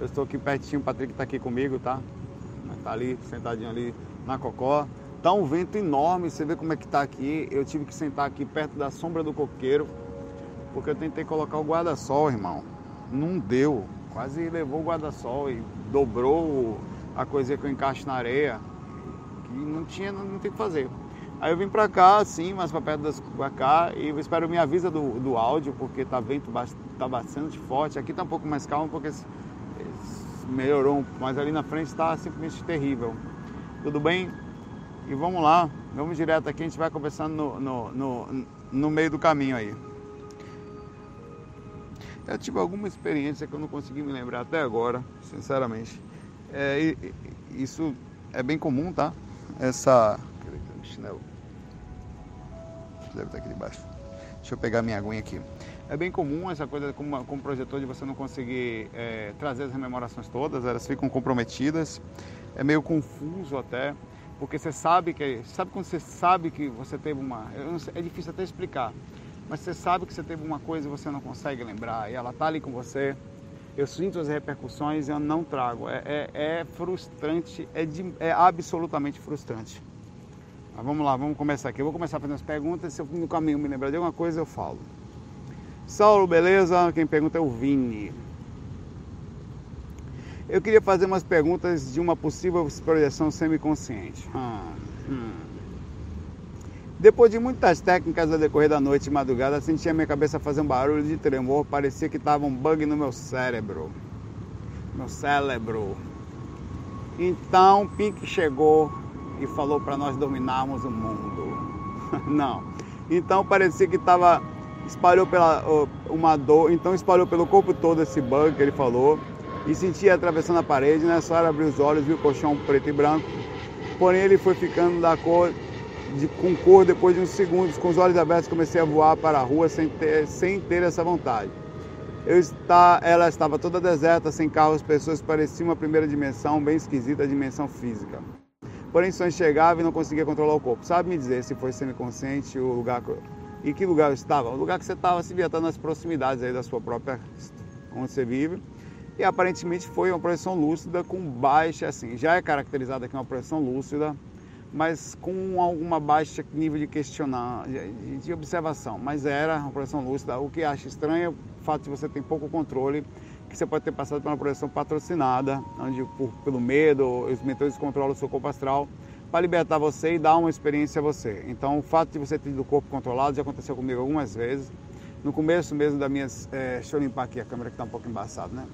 Eu estou aqui pertinho, o Patrick está aqui comigo, tá? Tá ali, sentadinho ali na cocó. Tá um vento enorme, você vê como é que tá aqui. Eu tive que sentar aqui perto da sombra do coqueiro, porque eu tentei colocar o guarda-sol, irmão. Não deu. Quase levou o guarda-sol e dobrou a coisinha que eu encaixo na areia. Que não tinha, não, não tem o que fazer. Aí eu vim pra cá, assim, mais pra perto das pra cá, e eu espero me avisa do, do áudio, porque tá vento tá bastante forte. Aqui tá um pouco mais calmo, porque melhorou, mas ali na frente está simplesmente terrível. Tudo bem? E vamos lá, vamos direto aqui, a gente vai conversando no, no, no, no meio do caminho aí. Eu tive alguma experiência que eu não consegui me lembrar até agora, sinceramente. É, isso é bem comum, tá? Essa. Chinelo. Deve estar aqui debaixo. Deixa eu pegar minha aguinha aqui. É bem comum essa coisa como, como projetor de você não conseguir é, trazer as rememorações todas, elas ficam comprometidas. É meio confuso até porque você sabe que sabe quando você sabe que você teve uma é difícil até explicar mas você sabe que você teve uma coisa e você não consegue lembrar e ela tá ali com você. Eu sinto as repercussões e eu não trago. É, é, é frustrante é, de, é absolutamente frustrante. Mas vamos lá vamos começar aqui. Eu vou começar fazendo as perguntas se eu no caminho me lembrar de alguma coisa eu falo Saulo beleza quem pergunta é o Vini eu queria fazer umas perguntas de uma possível projeção semiconsciente. Hum, hum. Depois de muitas técnicas a decorrer da noite e madrugada, senti a minha cabeça fazer um barulho de tremor, parecia que estava um bug no meu cérebro. Meu cérebro. Então Pink chegou e falou para nós dominarmos o mundo. Não. Então parecia que estava espalhou pela uma dor, então espalhou pelo corpo todo esse bug que ele falou e sentia atravessando a parede. Nessa hora abri os olhos, vi o colchão preto e branco. Porém, ele foi ficando da cor, de, com cor depois de uns segundos. Com os olhos abertos, comecei a voar para a rua sem ter, sem ter essa vontade. Eu está, ela estava toda deserta, sem carros, pessoas, parecia uma primeira dimensão, bem esquisita, a dimensão física. Porém, só enxergava e não conseguia controlar o corpo. Sabe me dizer se foi semiconsciente o lugar e que lugar estava? O lugar que você estava se via nas proximidades aí da sua própria onde você vive e aparentemente foi uma projeção lúcida com baixa, assim, já é caracterizada aqui uma projeção lúcida, mas com alguma baixa nível de questionar, de observação, mas era uma projeção lúcida. O que acho estranho é o fato de você ter pouco controle, que você pode ter passado por uma projeção patrocinada, onde por, pelo medo, os mentores controlam o seu corpo astral para libertar você e dar uma experiência a você. Então, o fato de você ter tido o corpo controlado já aconteceu comigo algumas vezes. No começo mesmo da minhas. É, deixa eu limpar aqui a câmera que está um pouco embaçada, né?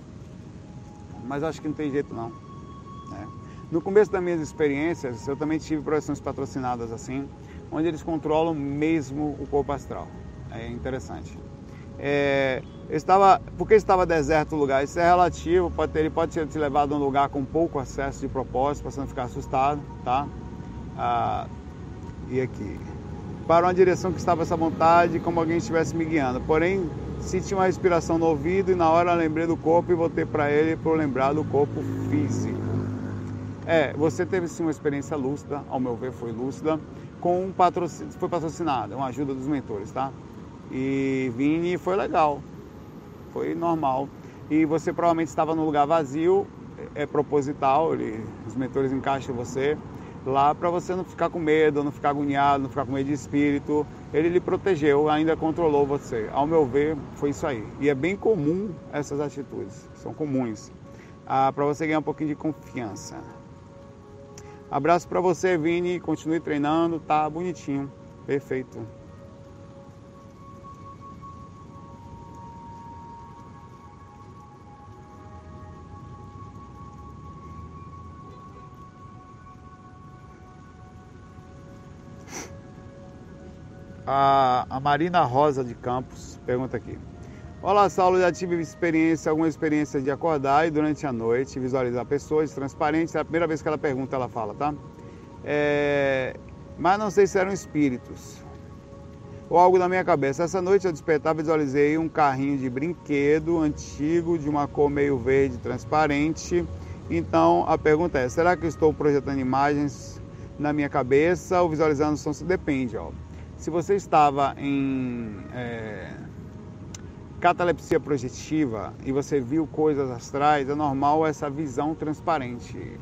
mas acho que não tem jeito não. Né? No começo das minhas experiências, eu também tive projeções patrocinadas assim, onde eles controlam mesmo o corpo astral. É interessante. É, estava, porque estava deserto o lugar, isso é relativo, pode ter, ele pode ter te levado a um lugar com pouco acesso de propósito, para você não ficar assustado, tá? Ah, e aqui. Para uma direção que estava essa vontade, como alguém estivesse me guiando. Porém, Senti uma respiração no ouvido e na hora lembrei do corpo e voltei para ele para lembrar do corpo físico. É, você teve sim uma experiência lúcida, ao meu ver foi lúcida, com um patrocínio, foi patrocinada, uma ajuda dos mentores, tá? E Vini foi legal, foi normal. E você provavelmente estava no lugar vazio, é proposital, ele, os mentores encaixam você lá para você não ficar com medo, não ficar agoniado, não ficar com medo de espírito. Ele lhe protegeu, ainda controlou você. Ao meu ver, foi isso aí. E é bem comum essas atitudes, são comuns, ah, para você ganhar um pouquinho de confiança. Abraço para você, Vini. Continue treinando, tá bonitinho, perfeito. A, a Marina Rosa de Campos pergunta aqui. Olá, Saulo, já tive experiência, alguma experiência de acordar e durante a noite visualizar pessoas transparentes. É a primeira vez que ela pergunta, ela fala, tá? É, mas não sei se eram espíritos ou algo na minha cabeça. Essa noite eu despertar visualizei um carrinho de brinquedo antigo de uma cor meio verde transparente. Então a pergunta é: será que eu estou projetando imagens na minha cabeça ou visualizando som? Depende, ó. Se você estava em é, catalepsia projetiva e você viu coisas astrais, é normal essa visão transparente,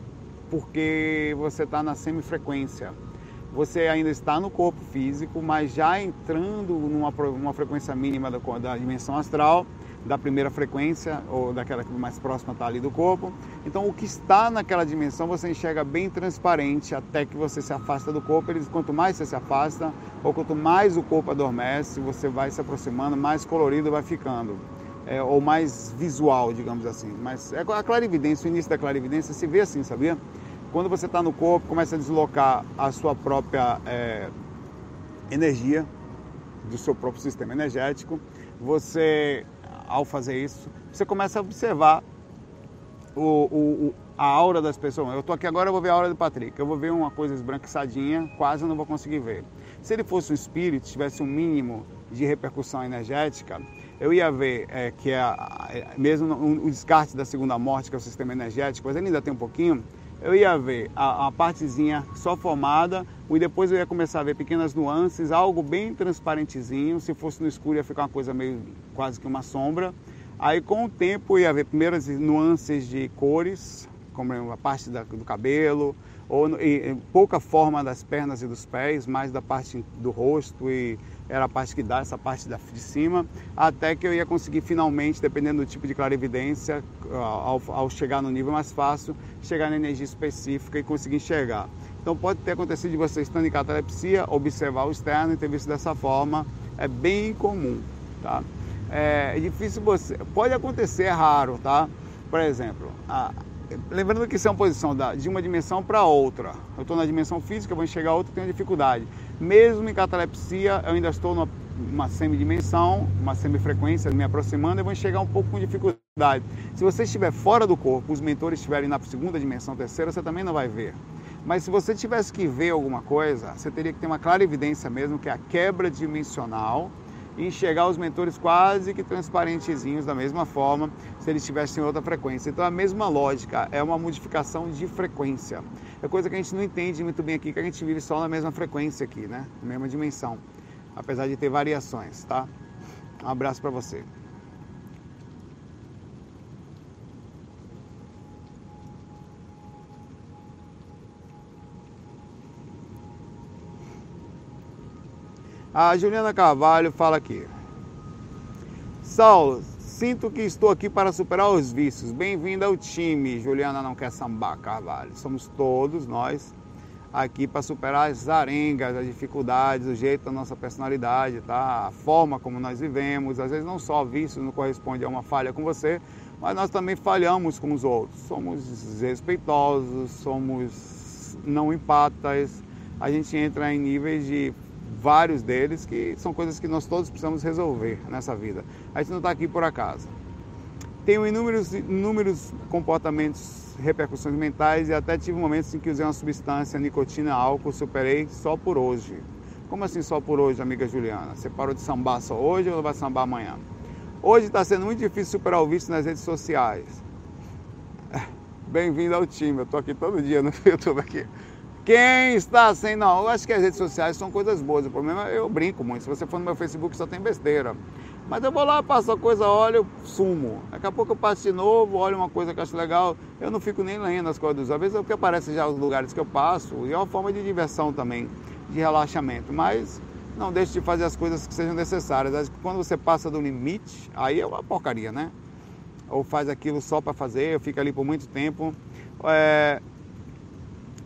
porque você está na semifrequência. Você ainda está no corpo físico, mas já entrando numa uma frequência mínima da, da dimensão astral, da primeira frequência ou daquela que mais próxima está ali do corpo. Então, o que está naquela dimensão você enxerga bem transparente até que você se afasta do corpo. Eles, quanto mais você se afasta ou quanto mais o corpo adormece, você vai se aproximando, mais colorido vai ficando. É, ou mais visual, digamos assim. Mas é a clarividência, o início da clarividência se vê assim, sabia? Quando você está no corpo, começa a deslocar a sua própria é, energia do seu próprio sistema energético. Você ao fazer isso, você começa a observar o, o, a aura das pessoas. Eu estou aqui agora, eu vou ver a aura do Patrick. Eu vou ver uma coisa esbranquiçadinha, quase não vou conseguir ver. Se ele fosse um espírito, tivesse um mínimo de repercussão energética, eu ia ver é, que é, é mesmo o descarte da segunda morte, que é o sistema energético, mas ele ainda tem um pouquinho, eu ia ver a, a, partezinha só formada e depois eu ia começar a ver pequenas nuances, algo bem transparentezinho. Se fosse no escuro ia ficar uma coisa meio quase que uma sombra. Aí com o tempo ia ver primeiras nuances de cores, como a parte da, do cabelo, ou e, pouca forma das pernas e dos pés, mais da parte do rosto e era a parte que dá, essa parte de cima, até que eu ia conseguir finalmente, dependendo do tipo de clarividência, ao, ao chegar no nível mais fácil, chegar na energia específica e conseguir enxergar. Então pode ter acontecido de você estando em catalepsia, observar o externo e ter visto dessa forma, é bem comum, tá? É, é difícil você, pode acontecer, é raro, tá? Por exemplo, a, lembrando que isso é uma posição da, de uma dimensão para outra. Eu estou na dimensão física, vou enxergar outra, tenho dificuldade. Mesmo em catalepsia, eu ainda estou numa uma semidimensão, uma semifrequência me aproximando, eu vou enxergar um pouco com dificuldade. Se você estiver fora do corpo, os mentores estiverem na segunda dimensão, terceira, você também não vai ver. Mas se você tivesse que ver alguma coisa, você teria que ter uma clara evidência mesmo, que é a quebra dimensional, e enxergar os mentores quase que transparentezinhos da mesma forma se eles estivessem em outra frequência. Então a mesma lógica é uma modificação de frequência. É coisa que a gente não entende muito bem aqui, que a gente vive só na mesma frequência aqui, né? Na mesma dimensão, apesar de ter variações, tá? Um abraço para você. A Juliana Carvalho fala aqui. Saulo, sinto que estou aqui para superar os vícios. Bem-vinda ao time. Juliana não quer sambar, Carvalho. Somos todos nós aqui para superar as arengas, as dificuldades, o jeito da nossa personalidade, tá? A forma como nós vivemos. Às vezes não só vícios não corresponde a uma falha com você, mas nós também falhamos com os outros. Somos desrespeitosos, somos não empatas. A gente entra em níveis de vários deles que são coisas que nós todos precisamos resolver nessa vida. A gente não está aqui por acaso. Tenho inúmeros, inúmeros comportamentos, repercussões mentais e até tive momentos em que usei uma substância, nicotina, álcool, superei só por hoje. Como assim só por hoje, amiga Juliana? Você parou de sambar só hoje ou vai sambar amanhã? Hoje está sendo muito difícil superar o vício nas redes sociais. Bem-vindo ao time, eu estou aqui todo dia no YouTube aqui. Quem está sem. Não, eu acho que as redes sociais são coisas boas. O problema é eu brinco muito. Se você for no meu Facebook, só tem besteira. Mas eu vou lá, passo a coisa, olho, sumo. Daqui a pouco eu passo de novo, olho uma coisa que acho legal. Eu não fico nem lendo as coisas. Às vezes é o que aparece já os lugares que eu passo. E é uma forma de diversão também, de relaxamento. Mas não deixe de fazer as coisas que sejam necessárias. Quando você passa do limite, aí é uma porcaria, né? Ou faz aquilo só para fazer, fica ali por muito tempo. É,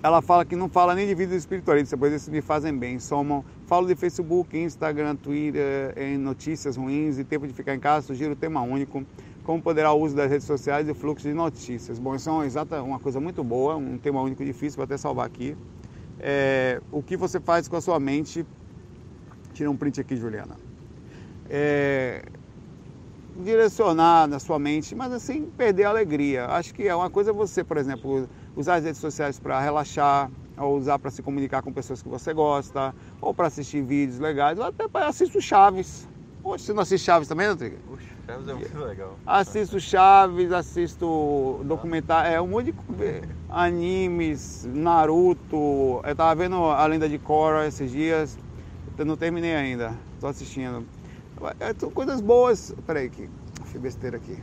ela fala que não fala nem de vida espiritualista, pois esses me fazem bem. Somam, falo de Facebook, Instagram, Twitter, em notícias ruins e tempo de ficar em casa, sugiro o tema único, como poderá o uso das redes sociais e fluxo de notícias. Bom, isso é uma, exata, uma coisa muito boa, um tema único difícil, vou até salvar aqui. É, o que você faz com a sua mente, tira um print aqui, Juliana. É, direcionar na sua mente, mas assim, perder a alegria. Acho que é uma coisa você, por exemplo, usar as redes sociais para relaxar, ou usar para se comunicar com pessoas que você gosta, ou para assistir vídeos legais, ou até para assistir Chaves. Poxa, você não assiste Chaves também, Rodrigo? Puxa, Chaves é muito legal. Assisto Chaves, assisto documentário, é um monte de animes, Naruto. Eu tava vendo a lenda de Korra esses dias, eu não terminei ainda, estou assistindo. É, são coisas boas. Peraí, aqui. Fiz besteira aqui.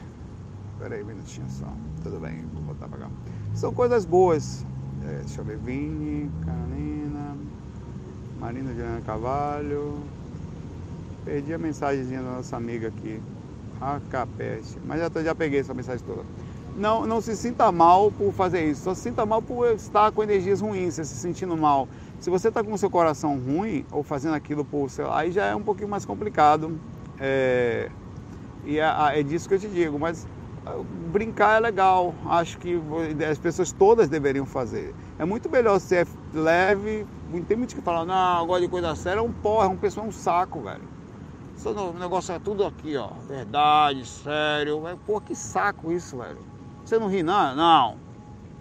Peraí, um minutinho só. Tudo bem, vou botar pra cá. São coisas boas. É, deixa eu ver. Vini, Carolina, Marina Juliana Cavalho. Perdi a mensagenzinha da nossa amiga aqui. A. Mas já, já peguei essa mensagem toda. Não, não se sinta mal por fazer isso. Só se sinta mal por estar com energias ruins, se sentindo mal. Se você está com o seu coração ruim ou fazendo aquilo por, sei lá, aí já é um pouquinho mais complicado. É, e é, é disso que eu te digo. Mas ah, brincar é legal. Acho que as pessoas todas deveriam fazer. É muito melhor ser leve. Tem muitos que falam, não, agora de coisa séria é um porra, é um pessoal, é um saco, velho. O negócio é tudo aqui, ó. Verdade, sério. Pô, que saco isso, velho. Você não ri, não? Não.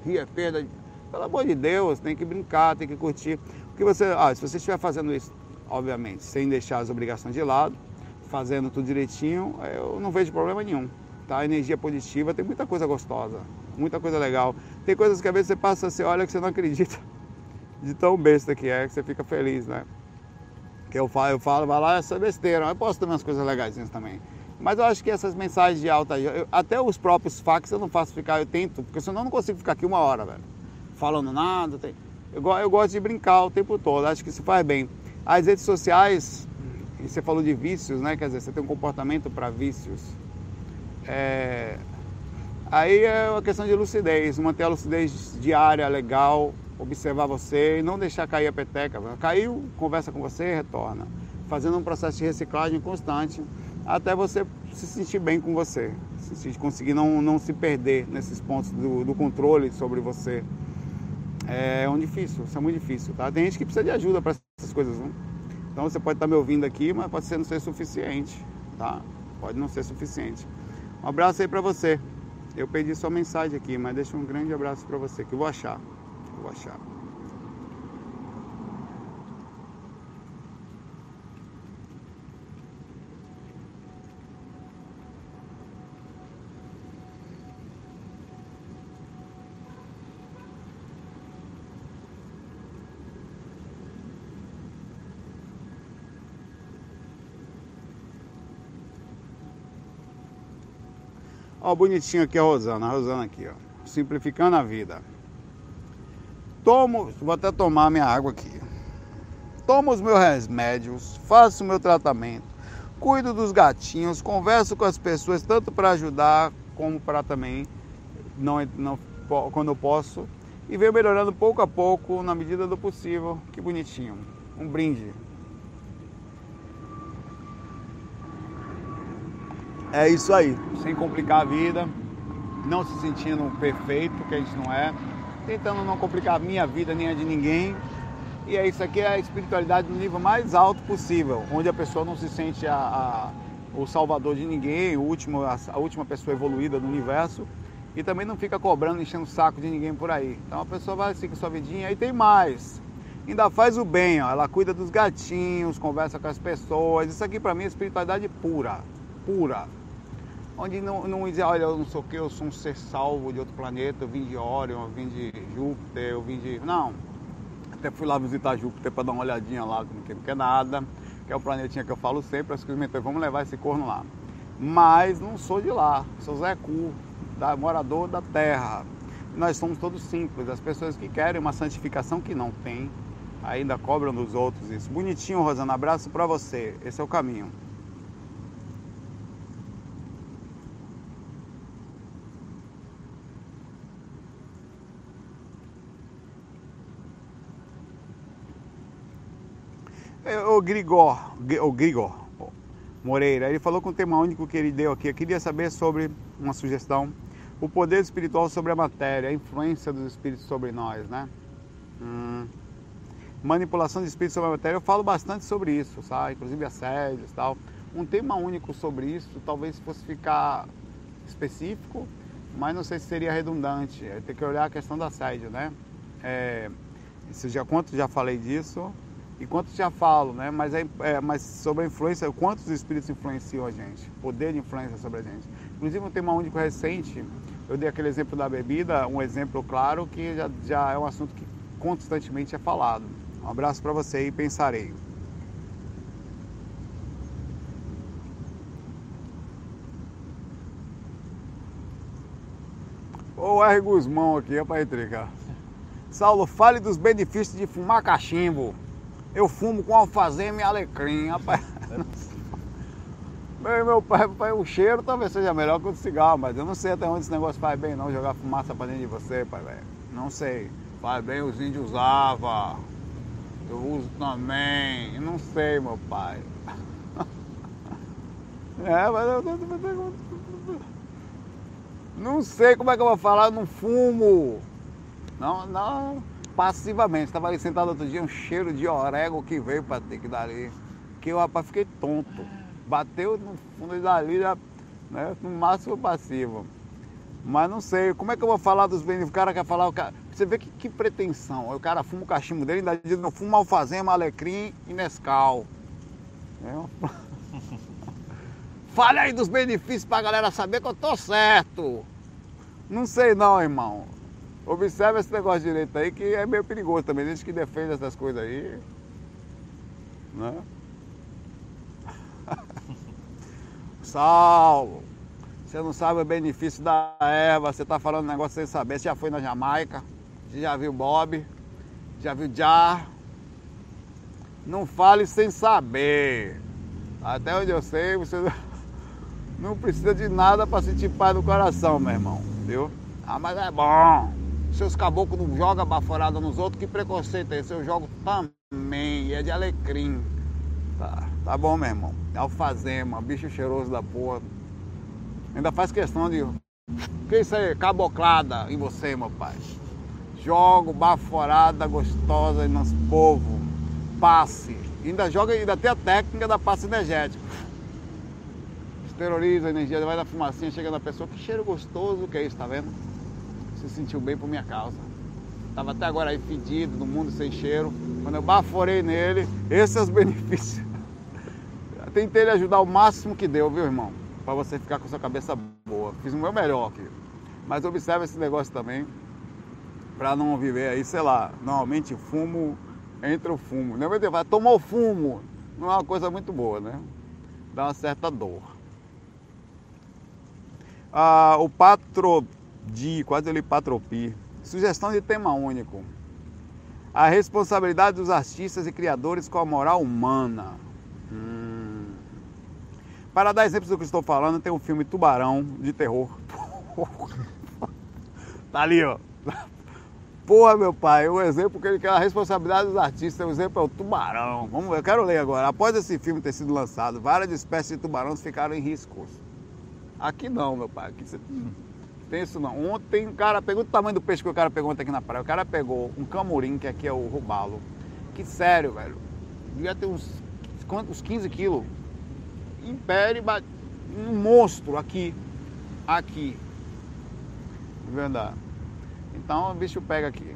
Ri é perda de pelo amor de Deus, tem que brincar, tem que curtir. Porque você, ah, se você estiver fazendo isso, obviamente, sem deixar as obrigações de lado, fazendo tudo direitinho, eu não vejo problema nenhum. Tá? Energia positiva, tem muita coisa gostosa, muita coisa legal. Tem coisas que às vezes você passa, você olha que você não acredita de tão besta que é, que você fica feliz, né? Que eu falo, eu falo, vai lá, essa besteira. Eu posso ter umas coisas legais também. Mas eu acho que essas mensagens de alta, eu, até os próprios fax eu não faço ficar, eu tento, porque senão eu não consigo ficar aqui uma hora, velho falando nada. Tem... Eu, eu gosto de brincar o tempo todo, acho que isso faz bem. As redes sociais, você falou de vícios, né? Quer dizer, você tem um comportamento para vícios. É... Aí é uma questão de lucidez, manter a lucidez diária legal, observar você e não deixar cair a peteca. Caiu, conversa com você e retorna. Fazendo um processo de reciclagem constante até você se sentir bem com você, se conseguir não, não se perder nesses pontos do, do controle sobre você é um difícil, isso é muito difícil, tá? Tem gente que precisa de ajuda para essas coisas, né? Então você pode estar me ouvindo aqui, mas pode ser não ser suficiente, tá? Pode não ser suficiente. Um abraço aí para você. Eu perdi sua mensagem aqui, mas deixa um grande abraço para você que eu vou achar. Eu vou achar. Ó, bonitinho aqui a Rosana, a Rosana aqui, ó. Simplificando a vida. Tomo, vou até tomar minha água aqui. Tomo os meus remédios, faço o meu tratamento, cuido dos gatinhos, converso com as pessoas, tanto para ajudar como para também, não, não, quando eu posso, e venho melhorando pouco a pouco, na medida do possível. Que bonitinho. Um brinde. É isso aí, sem complicar a vida, não se sentindo perfeito, que a gente não é, tentando não complicar a minha vida nem a de ninguém. E é isso aqui é a espiritualidade no nível mais alto possível, onde a pessoa não se sente a, a, o salvador de ninguém, o último, a, a última pessoa evoluída do universo, e também não fica cobrando, enchendo o saco de ninguém por aí. Então a pessoa vai seguir sua vidinha e tem mais. Ainda faz o bem, ó. ela cuida dos gatinhos, conversa com as pessoas. Isso aqui para mim é espiritualidade pura, pura onde não, não olha, eu não sou o que, eu sou um ser salvo de outro planeta, eu vim de Orion, eu vim de Júpiter, eu vim de. Não. Até fui lá visitar Júpiter para dar uma olhadinha lá, que não quer nada, que é o planetinha que eu falo sempre, as coisas vamos levar esse corno lá. Mas não sou de lá, sou Zé Cu, da, morador da Terra. Nós somos todos simples, as pessoas que querem uma santificação que não tem, ainda cobram dos outros isso. Bonitinho, Rosana, abraço para você, esse é o caminho. É, o Grigor, o Grigor Moreira, ele falou com o tema único que ele deu aqui. Eu queria saber sobre uma sugestão: o poder espiritual sobre a matéria, a influência dos espíritos sobre nós, né? Hum, manipulação de espíritos sobre a matéria, eu falo bastante sobre isso, sabe? Inclusive assédios e tal. Um tema único sobre isso, talvez fosse ficar específico, mas não sei se seria redundante. Tem que olhar a questão do assédio, né? É, já, quanto já falei disso, e quanto já falo, né? Mas, é, é, mas sobre a influência, quantos espíritos influenciam a gente, poder de influência sobre a gente. Inclusive, um tema único recente, eu dei aquele exemplo da bebida, um exemplo claro que já, já é um assunto que constantemente é falado. Um abraço para você e pensarei. O R. Guzmão aqui, é para entregar. Saulo, fale dos benefícios de fumar cachimbo. Eu fumo com alfazema e alecrim, rapaz. meu, meu pai, pai, o cheiro talvez seja melhor que o de cigarro, mas eu não sei até onde esse negócio faz bem não, jogar fumaça pra dentro de você, pai, velho. Não sei. Faz bem, os índios usavam. Eu uso também. Não sei, meu pai. é, mas eu não sei como é que eu vou falar, eu não fumo. Não, não, passivamente. Estava ali sentado outro dia, um cheiro de orégano que veio para ter que dar ali. Que eu, rapaz, fiquei tonto. Bateu no fundo dali, já, né, no máximo passivo. Mas não sei, como é que eu vou falar dos benefícios? O cara quer falar, o cara, você vê que, que pretensão. O cara fuma o cachimbo dele, ainda diz, não fuma alfazema, alecrim e Nescau. É. Fale aí dos benefícios pra galera saber que eu tô certo. Não sei não, irmão. Observe esse negócio direito aí que é meio perigoso também. Gente que defende essas coisas aí. Né? Saulo, você não sabe o benefício da erva, você está falando um negócio sem saber. Você já foi na Jamaica, você já viu Bob, já viu Jar. Não fale sem saber. Até onde eu sei, você não precisa de nada para sentir paz no coração, meu irmão. Viu? Ah, mas é bom. Seus caboclos não jogam baforada nos outros, que preconceito é esse? Eu jogo também, é de alecrim. Tá, tá bom, meu irmão. É alfazema, bicho cheiroso da porra. Ainda faz questão de. Que isso aí? Caboclada em você, meu pai. Jogo baforada gostosa nos povo. Passe. Ainda joga, ainda tem a técnica da passe energética. Esteriliza a energia, vai na fumacinha, chega na pessoa. Que cheiro gostoso que é isso, tá vendo? Se sentiu bem por minha causa. Estava até agora aí fedido, no mundo sem cheiro. Quando eu baforei nele, esses são os benefícios. tentei ele ajudar o máximo que deu, viu, irmão? Para você ficar com sua cabeça boa. Fiz o meu melhor aqui. Mas observe esse negócio também, para não viver aí, sei lá, normalmente fumo entre o fumo. É vai tomar o fumo, não é uma coisa muito boa, né? Dá uma certa dor. Ah, o patro de patropi. Sugestão de tema único. A responsabilidade dos artistas e criadores com a moral humana. Hum. Para dar exemplos do que estou falando, tem um filme Tubarão de terror. tá ali, ó. Porra, meu pai, o exemplo que ele quer a responsabilidade dos artistas, o exemplo é o tubarão. Vamos eu quero ler agora. Após esse filme ter sido lançado, várias espécies de tubarões ficaram em risco. Aqui não, meu pai. Aqui você tem isso não. Ontem um cara pegou o tamanho do peixe que o cara pegou ontem aqui na praia. O cara pegou um camurim, que aqui é o robalo. Que sério, velho. Devia ter uns, quantos, 15 quilos. Pé, um monstro aqui. Aqui. Verdade. Então o bicho pega aqui.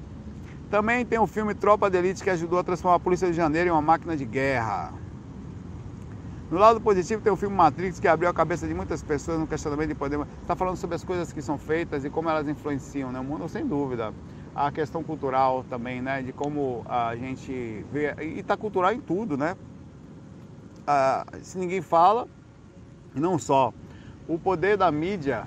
Também tem o filme Tropa de Elite que ajudou a transformar a Polícia de Janeiro em uma máquina de guerra. No lado positivo tem o filme Matrix que abriu a cabeça de muitas pessoas no questionamento de poder. Está falando sobre as coisas que são feitas e como elas influenciam né? o mundo, sem dúvida. A questão cultural também, né? De como a gente vê. E está cultural em tudo, né? Ah, se ninguém fala, e não só. O poder da mídia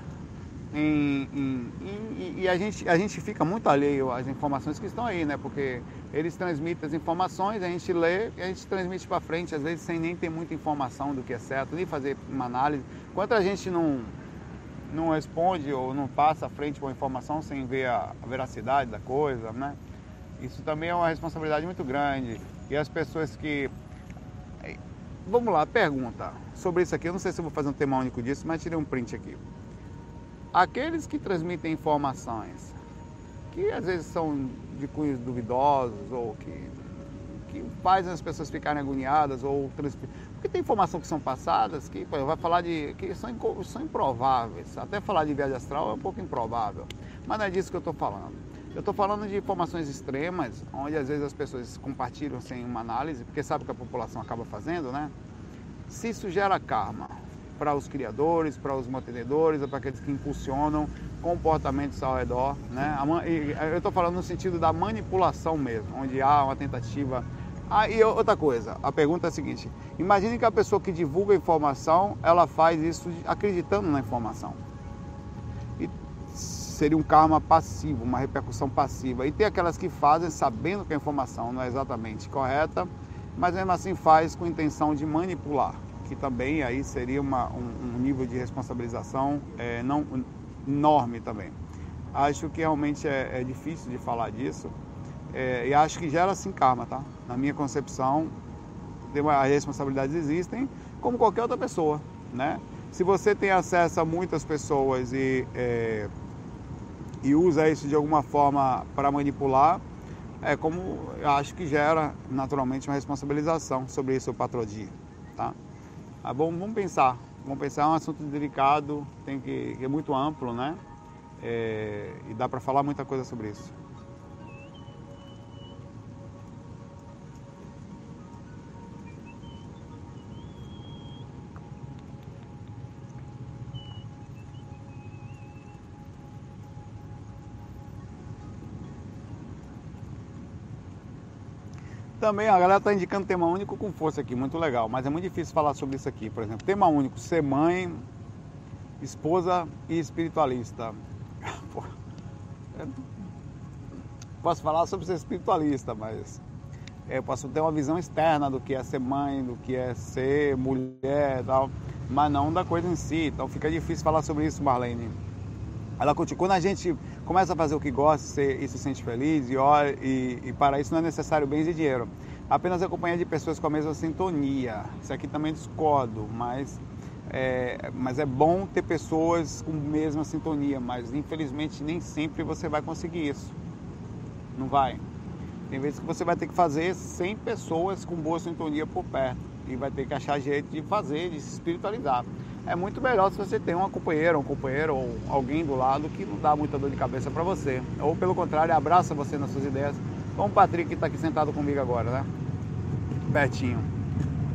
em, em, em, e a gente, a gente fica muito alheio às informações que estão aí, né? Porque eles transmitem as informações, a gente lê e a gente transmite para frente, às vezes sem nem ter muita informação do que é certo, nem fazer uma análise. Enquanto a gente não, não responde ou não passa à frente com a informação sem ver a, a veracidade da coisa, né? Isso também é uma responsabilidade muito grande. E as pessoas que. Vamos lá, pergunta sobre isso aqui. Eu não sei se vou fazer um tema único disso, mas tirei um print aqui aqueles que transmitem informações que às vezes são de cunhos duvidosos ou que, que fazem as pessoas ficarem agoniadas ou porque tem informação que são passadas que vai falar de que são, são improváveis. Até falar de viagem astral é um pouco improvável. Mas não é disso que eu estou falando. Eu estou falando de informações extremas onde às vezes as pessoas compartilham sem uma análise porque sabe que a população acaba fazendo né? Se isso gera karma para os criadores, para os mantenedores, para aqueles que impulsionam comportamentos ao redor. Né? Eu estou falando no sentido da manipulação mesmo, onde há uma tentativa. Ah, e outra coisa, a pergunta é a seguinte: imagine que a pessoa que divulga informação, ela faz isso acreditando na informação. E seria um karma passivo, uma repercussão passiva. E tem aquelas que fazem sabendo que a informação não é exatamente correta, mas mesmo assim faz com intenção de manipular, que também aí seria uma, um, um, nível de responsabilização é, não enorme também. Acho que realmente é, é difícil de falar disso é, e acho que gera sim karma, tá? Na minha concepção, as responsabilidades existem como qualquer outra pessoa, né? Se você tem acesso a muitas pessoas e, é, e usa isso de alguma forma para manipular, é como eu acho que gera naturalmente uma responsabilização sobre isso o patrodia, tá? Ah, bom, vamos pensar, vamos pensar, é um assunto delicado, tem que, é muito amplo, né? É, e dá para falar muita coisa sobre isso. Também a galera está indicando tema único com força aqui, muito legal, mas é muito difícil falar sobre isso aqui. Por exemplo, tema único, ser mãe, esposa e espiritualista. posso falar sobre ser espiritualista, mas é, eu posso ter uma visão externa do que é ser mãe, do que é ser mulher tal, mas não da coisa em si. Então fica difícil falar sobre isso, Marlene. Ela continua. Quando a gente começa a fazer o que gosta e se sente feliz e, olha, e, e para isso não é necessário bens e dinheiro. Apenas a companhia de pessoas com a mesma sintonia. Isso aqui também discordo, mas é, mas é bom ter pessoas com a mesma sintonia, mas infelizmente nem sempre você vai conseguir isso. Não vai. Tem vezes que você vai ter que fazer 100 pessoas com boa sintonia por perto e vai ter que achar jeito de fazer, de se espiritualizar é muito melhor se você tem uma companheira, um companheiro ou alguém do lado que não dá muita dor de cabeça para você. Ou pelo contrário, abraça você nas suas ideias, como o Patrick que está aqui sentado comigo agora, né? Pertinho.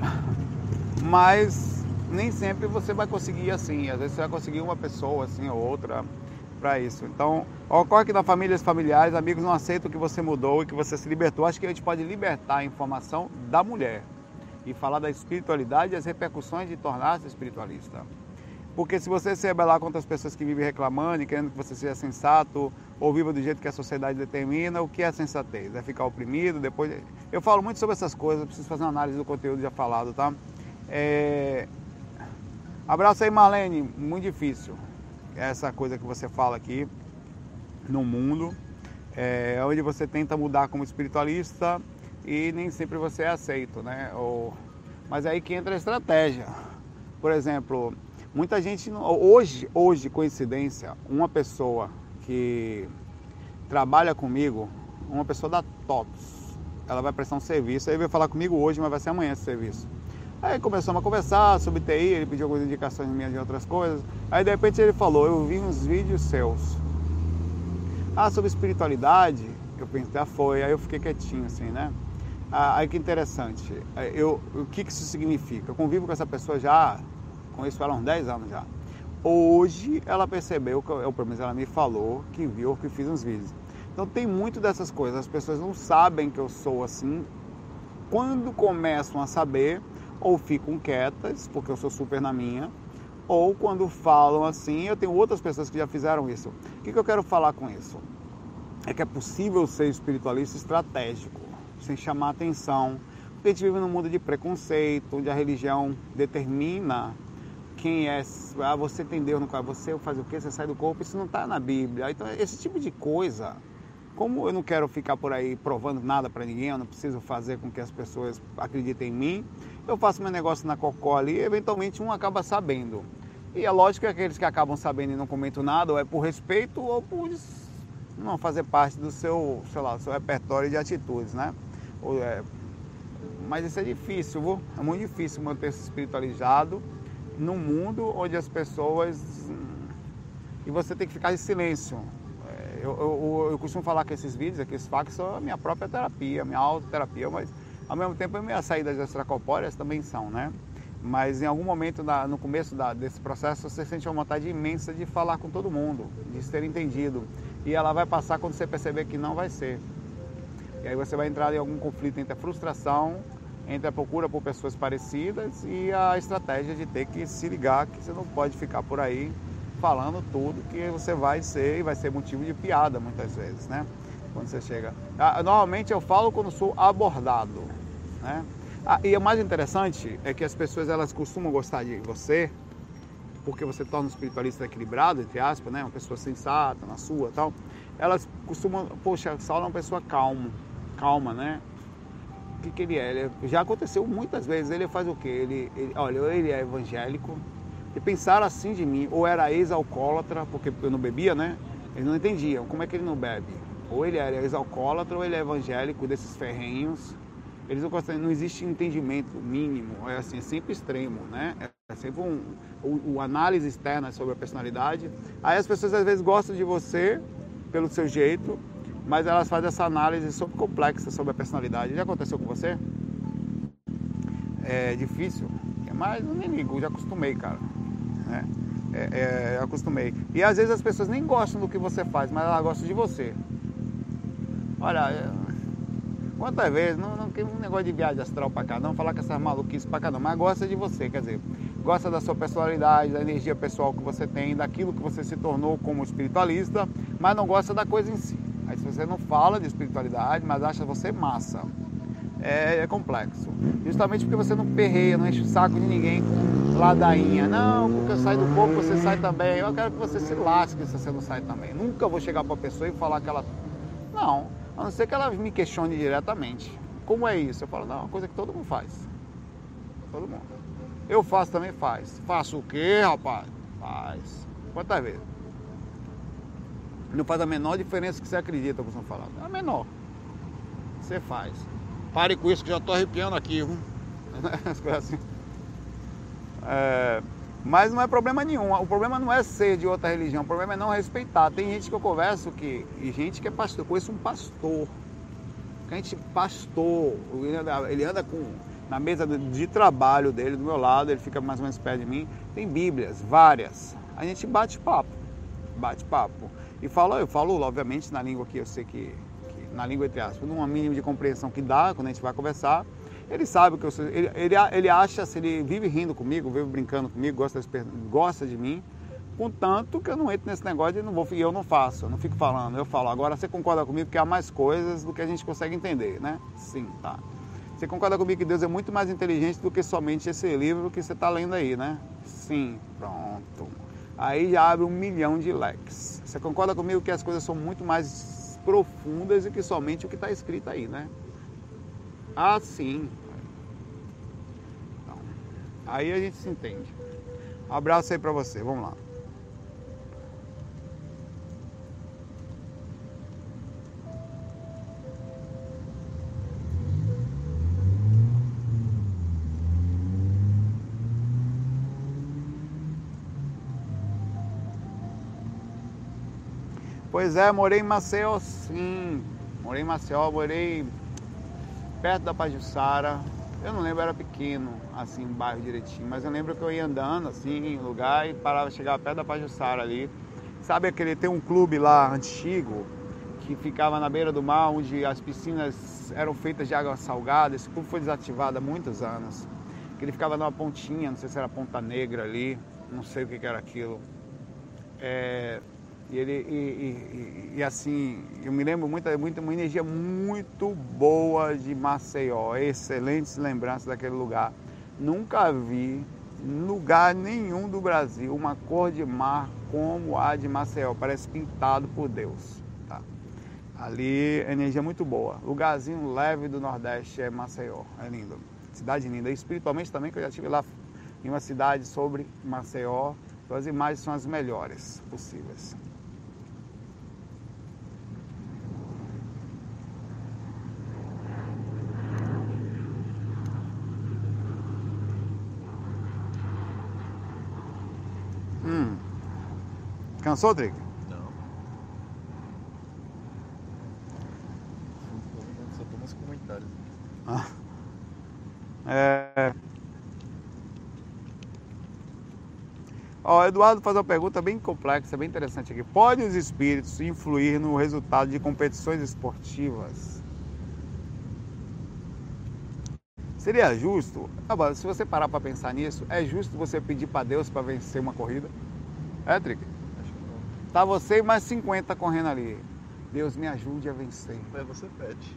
Mas nem sempre você vai conseguir assim. Às vezes você vai conseguir uma pessoa assim ou outra para isso. Então, ocorre que na famílias familiares, amigos não aceitam que você mudou e que você se libertou. Acho que a gente pode libertar a informação da mulher e falar da espiritualidade e as repercussões de tornar-se espiritualista. Porque se você se rebelar contra as pessoas que vivem reclamando e querendo que você seja sensato ou viva do jeito que a sociedade determina, o que é sensatez? É ficar oprimido, depois... Eu falo muito sobre essas coisas, preciso fazer uma análise do conteúdo já falado, tá? É... Abraço aí, Marlene. Muito difícil essa coisa que você fala aqui no mundo, é, onde você tenta mudar como espiritualista e nem sempre você é aceito, né? Ou... Mas é aí que entra a estratégia. Por exemplo, muita gente hoje, hoje coincidência, uma pessoa que trabalha comigo, uma pessoa da TOTS, ela vai prestar um serviço, aí veio falar comigo hoje, mas vai ser amanhã esse serviço. Aí começamos a conversar sobre TI, ele pediu algumas indicações minhas de outras coisas. Aí de repente ele falou, eu vi uns vídeos seus. Ah, sobre espiritualidade, eu pensei, ah, foi. Aí eu fiquei quietinho assim, né? Ah, aí que interessante. É, eu, o que, que isso significa? Eu convivo com essa pessoa já, conheço ela há uns 10 anos já. Hoje ela percebeu, que eu, pelo menos ela me falou, que viu que fiz uns vídeos. Então tem muito dessas coisas. As pessoas não sabem que eu sou assim. Quando começam a saber, ou ficam quietas, porque eu sou super na minha, ou quando falam assim, eu tenho outras pessoas que já fizeram isso. O que, que eu quero falar com isso? É que é possível ser espiritualista estratégico sem chamar atenção. Porque a gente vive num mundo de preconceito, onde a religião determina quem é. Ah, você tem Deus no corpo, você faz o quê? Você sai do corpo, isso não está na Bíblia. Então, esse tipo de coisa, como eu não quero ficar por aí provando nada para ninguém, eu não preciso fazer com que as pessoas acreditem em mim, eu faço meu negócio na cocó ali e eventualmente um acaba sabendo. E é lógico que aqueles que acabam sabendo e não comentam nada, ou é por respeito ou por não fazer parte do seu, sei lá, seu repertório de atitudes, né? É, mas isso é difícil, viu? é muito difícil manter-se espiritualizado num mundo onde as pessoas. E você tem que ficar em silêncio. É, eu, eu, eu costumo falar que esses vídeos, aqui, esses fax, são a minha própria terapia, minha autoterapia, mas ao mesmo tempo minhas saídas extracorpóreas também são, né? Mas em algum momento, no começo desse processo, você sente uma vontade imensa de falar com todo mundo, de ser entendido. E ela vai passar quando você perceber que não vai ser. E aí você vai entrar em algum conflito entre a frustração, entre a procura por pessoas parecidas e a estratégia de ter que se ligar que você não pode ficar por aí falando tudo que você vai ser e vai ser motivo de piada muitas vezes, né? Quando você chega. Ah, normalmente eu falo quando sou abordado, né? Ah, e o mais interessante é que as pessoas elas costumam gostar de você porque você torna o espiritualista equilibrado, entre aspas, né? Uma pessoa sensata na sua tal. Elas costumam, poxa, Saulo é uma pessoa calma, calma, né? O que, que ele é? Ele, já aconteceu muitas vezes. Ele faz o quê? Ele, ele, olha, ele é evangélico. E pensaram assim de mim, ou era ex-alcoólatra, porque eu não bebia, né? Eles não entendiam. Como é que ele não bebe? Ou ele era ex-alcoólatra, ou ele é evangélico desses ferrenhos. Eles não gostam, não existe entendimento mínimo, é assim, é sempre extremo, né? É sempre um, o, o análise externa sobre a personalidade. Aí as pessoas às vezes gostam de você pelo seu jeito, mas elas fazem essa análise super complexa sobre a personalidade. Já aconteceu com você? É difícil, mas eu nem ligo, já acostumei, cara. É, é, é, acostumei. E às vezes as pessoas nem gostam do que você faz, mas elas gostam de você. Olha, Quantas vezes, não, não tem um negócio de viagem astral pra cá, não falar com essas maluquices pra cá não, mas gosta de você, quer dizer, gosta da sua personalidade, da energia pessoal que você tem, daquilo que você se tornou como espiritualista, mas não gosta da coisa em si. Aí se você não fala de espiritualidade, mas acha você massa, é, é complexo. Justamente porque você não perreia, não enche o saco de ninguém com ladainha. Não, porque eu saio do corpo, você sai também. Eu quero que você se lasque se você não sai também. Nunca vou chegar pra pessoa e falar que ela. Não, a não ser que ela me questione diretamente. Como é isso? Eu falo, não, é uma coisa que todo mundo faz. Todo mundo. Eu faço também, faz. Faço o quê, rapaz? Faz. Quantas vezes? Não faz a menor diferença que você acredita, como falar. É a menor. Você faz. Pare com isso que já estou arrepiando aqui, viu? As coisas assim. É... Mas não é problema nenhum. O problema não é ser de outra religião, o problema é não respeitar. Tem gente que eu converso que. E gente que é pastor. Eu conheço um pastor. Que a gente, pastor, ele anda, ele anda com. Na mesa de trabalho dele, do meu lado, ele fica mais ou menos perto de mim. Tem Bíblias, várias. A gente bate papo. Bate papo. E fala, eu falo, obviamente, na língua que eu sei que. que na língua entre aspas, numa mínima de compreensão que dá quando a gente vai conversar. Ele sabe que eu sou. Ele, ele, ele acha, se ele vive rindo comigo, vive brincando comigo, gosta, gosta de mim, contanto que eu não entro nesse negócio e não vou, eu não faço, eu não fico falando, eu falo. Agora você concorda comigo que há mais coisas do que a gente consegue entender, né? Sim, tá. Você concorda comigo que Deus é muito mais inteligente do que somente esse livro que você está lendo aí, né? Sim, pronto. Aí já abre um milhão de leques. Você concorda comigo que as coisas são muito mais profundas do que somente o que está escrito aí, né? Ah, sim. Então, aí a gente se entende. Um abraço aí para você. Vamos lá. Pois é, morei em Maceió sim. Morei em Maceió, morei perto da Pajussara. Eu não lembro, era pequeno, assim, bairro direitinho, mas eu lembro que eu ia andando, assim, em lugar e parava, chegava perto da Pajussara ali. Sabe aquele, tem um clube lá antigo que ficava na beira do mar, onde as piscinas eram feitas de água salgada. Esse clube foi desativado há muitos anos. Que ele ficava numa pontinha, não sei se era Ponta Negra ali, não sei o que, que era aquilo. É, e, ele, e, e, e, assim, eu me lembro muito, muito, uma energia muito boa de Maceió, excelentes lembranças daquele lugar. Nunca vi em lugar nenhum do Brasil uma cor de mar como a de Maceió, parece pintado por Deus. Tá? Ali, energia muito boa. Lugarzinho leve do Nordeste é Maceió, é lindo. Cidade linda. Espiritualmente também, que eu já estive lá em uma cidade sobre Maceió, então as imagens são as melhores possíveis. Cansou, Drick? Não. Só tô nos comentários. Ah. É... Ó, Eduardo faz uma pergunta bem complexa, bem interessante aqui. Podem os espíritos influir no resultado de competições esportivas? Seria justo? se você parar para pensar nisso, é justo você pedir para Deus para vencer uma corrida? É, Trick? Tá você e mais 50 correndo ali. Deus me ajude a vencer. Aí você pede.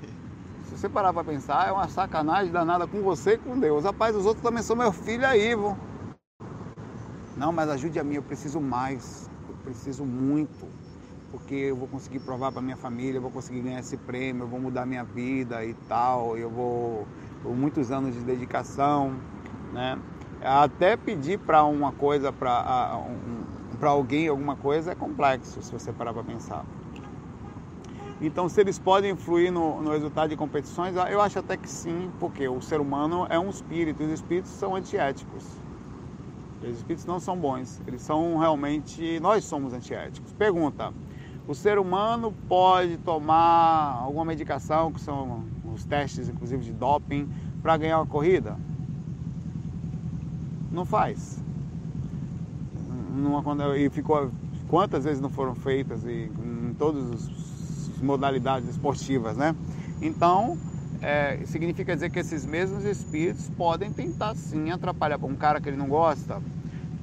Se você parar para pensar, é uma sacanagem danada com você e com Deus. Rapaz, os outros também são meu filho aí, vô. Não, mas ajude a mim, eu preciso mais. Eu preciso muito. Porque eu vou conseguir provar para minha família, eu vou conseguir ganhar esse prêmio, eu vou mudar minha vida e tal. Eu vou. Por muitos anos de dedicação, né? Até pedir para uma coisa, para um, alguém alguma coisa, é complexo, se você parar para pensar. Então, se eles podem influir no, no, resultado de competições, eu acho até que sim, porque o ser humano é um espírito e os espíritos são antiéticos. Os espíritos não são bons, eles são realmente. Nós somos antiéticos. Pergunta: o ser humano pode tomar alguma medicação, que são os testes, inclusive de doping, para ganhar uma corrida? Não faz. Numa, e ficou, quantas vezes não foram feitas e, em todas as modalidades esportivas, né? Então, é, significa dizer que esses mesmos espíritos podem tentar sim atrapalhar um cara que ele não gosta.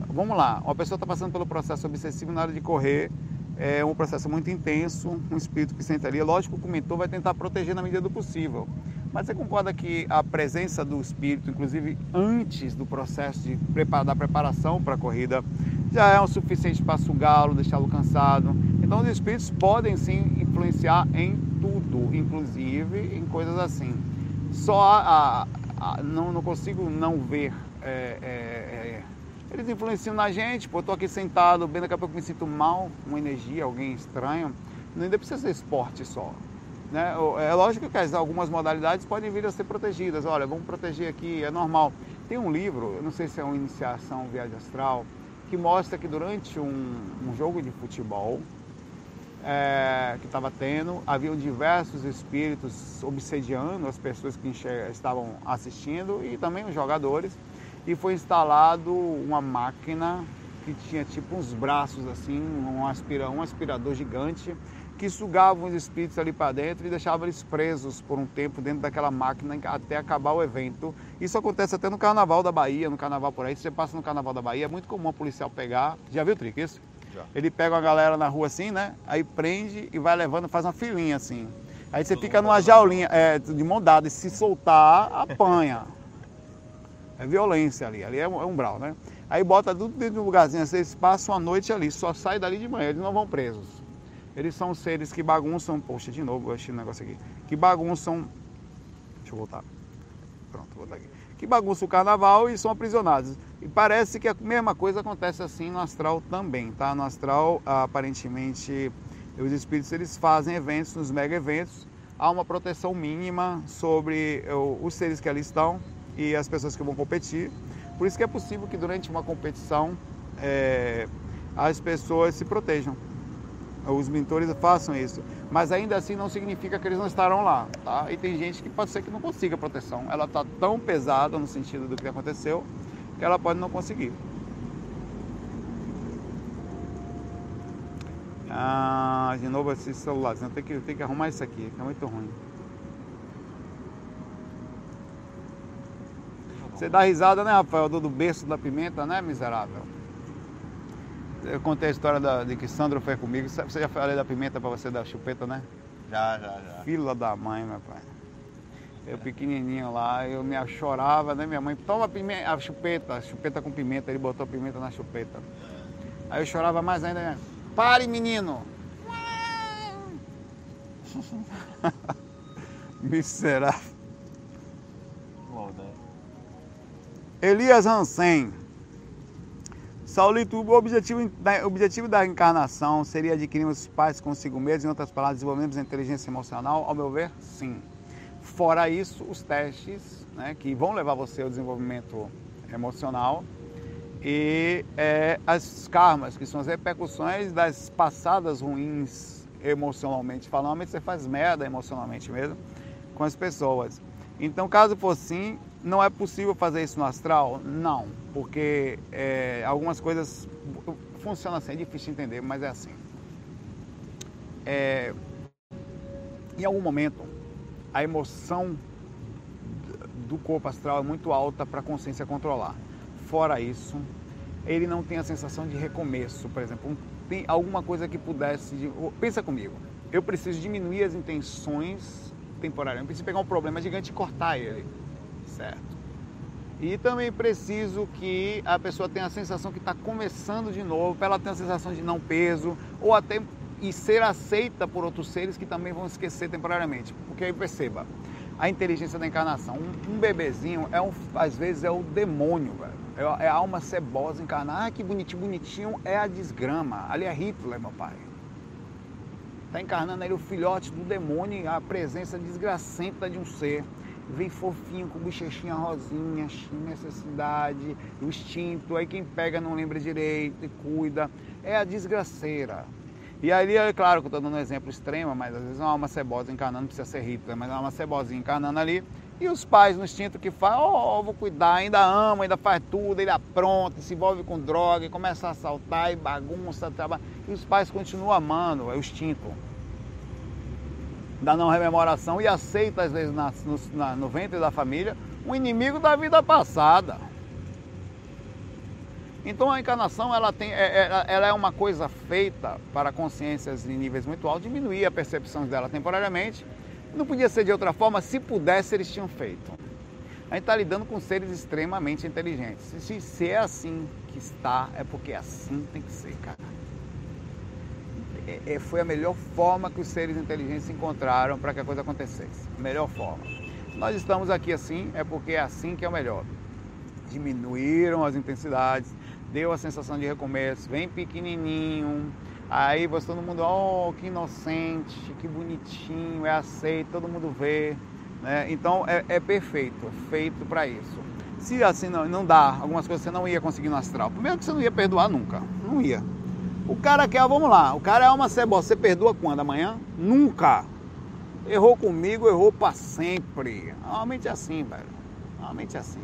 Vamos lá, uma pessoa está passando pelo processo obsessivo na hora de correr, é um processo muito intenso, um espírito que sentaria, lógico que o mentor vai tentar proteger na medida do possível. Mas você concorda que a presença do espírito, inclusive antes do processo de prepar, da preparação para a corrida, já é o suficiente para sugá-lo, deixá-lo cansado? Então os espíritos podem sim influenciar em tudo, inclusive em coisas assim. Só a, a, a não, não consigo não ver. É, é, é, eles influenciam na gente, pô, eu tô aqui sentado, bem daqui a pouco me sinto mal, uma energia, alguém estranho. Não ainda precisa ser esporte só. Né? É lógico que algumas modalidades podem vir a ser protegidas. Olha, vamos proteger aqui, é normal. Tem um livro, eu não sei se é uma iniciação viagem astral, que mostra que durante um, um jogo de futebol, é, que estava tendo, haviam diversos espíritos obsediando as pessoas que estavam assistindo e também os jogadores. E foi instalado uma máquina que tinha tipo uns braços assim, um, aspira, um aspirador gigante que sugavam os espíritos ali para dentro e deixavam eles presos por um tempo dentro daquela máquina até acabar o evento. Isso acontece até no Carnaval da Bahia, no Carnaval por aí. Se você passa no Carnaval da Bahia, é muito comum o policial pegar. Já viu o trick isso? Ele pega uma galera na rua assim, né? Aí prende e vai levando, faz uma filinha assim. Aí você Todo fica numa jaulinha é, de mão dada e se soltar, apanha. É violência ali, ali é um, é um brau, né? Aí bota tudo dentro de um lugarzinho, assim, eles passam a noite ali, só sai dali de manhã, eles não vão presos. Eles são seres que bagunçam, poxa, de novo, eu achei um negócio aqui, que bagunçam, deixa eu voltar, pronto, vou voltar aqui, que bagunçam o carnaval e são aprisionados. E parece que a mesma coisa acontece assim no astral também, tá? No astral, aparentemente, os espíritos eles fazem eventos, nos mega eventos, há uma proteção mínima sobre os seres que ali estão e as pessoas que vão competir. Por isso que é possível que durante uma competição é, as pessoas se protejam. Os mentores façam isso. Mas ainda assim não significa que eles não estarão lá, tá? E tem gente que pode ser que não consiga proteção. Ela está tão pesada no sentido do que aconteceu que ela pode não conseguir. Ah, de novo esse celular. Tem que, tem que arrumar isso aqui, que é muito ruim. Você dá risada, né, Rafael, do berço da pimenta, né, miserável? Eu contei a história da, de que Sandro foi comigo. Você já falei da pimenta para você, da chupeta, né? Já, já, já. Fila da mãe, meu pai. Eu pequenininho lá, eu me chorava, né? Minha mãe, toma a, pimenta, a chupeta, a chupeta com pimenta. Ele botou a pimenta na chupeta. Aí eu chorava mais ainda. Né? Pare, menino! Miserável. Elias Hansen. Saulito, o objetivo, o objetivo da encarnação seria adquirirmos paz consigo mesmo, em outras palavras, desenvolvermos a inteligência emocional? Ao meu ver, sim. Fora isso, os testes né, que vão levar você ao desenvolvimento emocional e é, as karmas, que são as repercussões das passadas ruins emocionalmente falando, você faz merda emocionalmente mesmo com as pessoas. Então, caso for sim, não é possível fazer isso no astral? Não, porque é, algumas coisas funcionam assim, é difícil de entender, mas é assim. É, em algum momento, a emoção do corpo astral é muito alta para a consciência controlar. Fora isso, ele não tem a sensação de recomeço. Por exemplo, tem alguma coisa que pudesse. Pensa comigo. Eu preciso diminuir as intenções temporárias. Eu preciso pegar um problema gigante e cortar ele. Certo? E também preciso que a pessoa tenha a sensação que está começando de novo, para ela ter a sensação de não peso, ou até e ser aceita por outros seres que também vão esquecer temporariamente. Porque aí perceba, a inteligência da encarnação. Um, um bebezinho, é um, às vezes, é o demônio, velho. É, é a alma cebosa encarnada. Ah, que bonitinho, bonitinho. É a desgrama. Ali é Hitler, meu pai. Está encarnando aí o filhote do demônio, a presença desgracenta de um ser. Vem fofinho, com bochechinha rosinha, necessidade, o instinto. Aí quem pega não lembra direito e cuida. É a desgraceira. E ali, é claro que eu estou dando um exemplo extremo, mas às vezes uma alma cebosa encarnando, precisa ser Hitler, mas uma alma cebosinha encarnando ali. E os pais no instinto que faz, ó, oh, vou cuidar, ainda ama, ainda faz tudo, ele apronta, se envolve com droga, começa a assaltar e bagunça, trabalha. E os pais continuam amando, é o instinto da não rememoração e aceita às vezes na, no, na, no ventre da família um inimigo da vida passada. Então a encarnação ela, tem, é, é, ela é uma coisa feita para consciências em níveis muito altos, diminuir a percepção dela temporariamente. Não podia ser de outra forma, se pudesse eles tinham feito. A gente está lidando com seres extremamente inteligentes. Se, se é assim que está, é porque assim tem que ser, cara. É, é, foi a melhor forma que os seres inteligentes encontraram para que a coisa acontecesse. Melhor forma. Nós estamos aqui assim, é porque é assim que é o melhor. Diminuíram as intensidades, deu a sensação de recomeço, vem pequenininho, aí você todo mundo, oh, que inocente, que bonitinho, é aceito, todo mundo vê, né? Então é, é perfeito, feito para isso. Se assim não, não dá, algumas coisas você não ia conseguir no astral. Primeiro que você não ia perdoar nunca, não ia. O cara quer, vamos lá, o cara é uma cebola, você perdoa quando? Amanhã? Nunca. Errou comigo, errou para sempre. Normalmente é assim, velho. Normalmente é assim.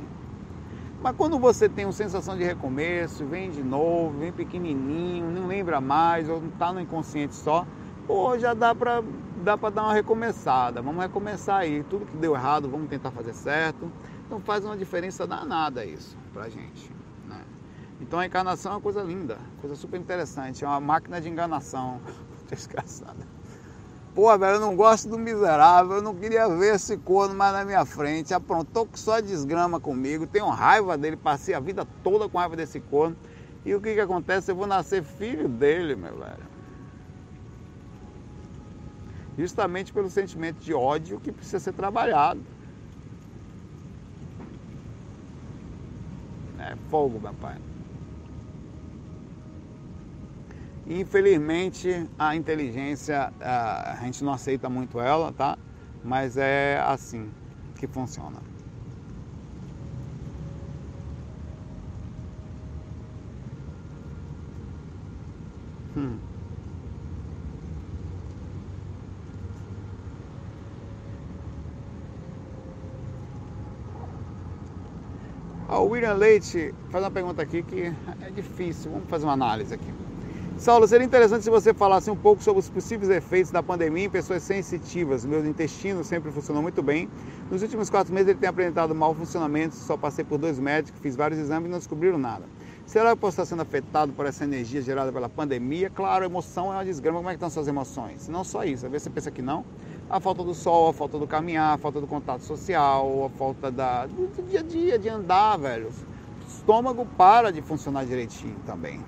Mas quando você tem uma sensação de recomeço, vem de novo, vem pequenininho, não lembra mais, ou está no inconsciente só, pô, já dá para dá pra dar uma recomeçada. Vamos recomeçar aí. Tudo que deu errado, vamos tentar fazer certo. Então faz uma diferença danada isso pra gente. Então a encarnação é uma coisa linda, coisa super interessante. É uma máquina de enganação. Desgraçada. Pô, velho, eu não gosto do miserável, eu não queria ver esse corno mais na minha frente. Aprontou que só desgrama comigo, tenho raiva dele, passei a vida toda com raiva desse corno. E o que que acontece? Eu vou nascer filho dele, meu velho. Justamente pelo sentimento de ódio que precisa ser trabalhado. É fogo, meu pai. Infelizmente, a inteligência, a gente não aceita muito ela, tá? Mas é assim que funciona. Hum. o William Leite faz uma pergunta aqui que é difícil. Vamos fazer uma análise aqui. Saulo, seria interessante se você falasse um pouco sobre os possíveis efeitos da pandemia em pessoas sensitivas. Meu intestino sempre funcionou muito bem. Nos últimos quatro meses ele tem apresentado mau funcionamento, só passei por dois médicos, fiz vários exames e não descobriram nada. Será que eu posso estar sendo afetado por essa energia gerada pela pandemia? Claro, a emoção é uma desgrama. Como é que estão suas emoções? Não só isso. Às vezes você pensa que não. A falta do sol, a falta do caminhar, a falta do contato social, a falta da, do, dia a dia, de andar, velho. O estômago para de funcionar direitinho também.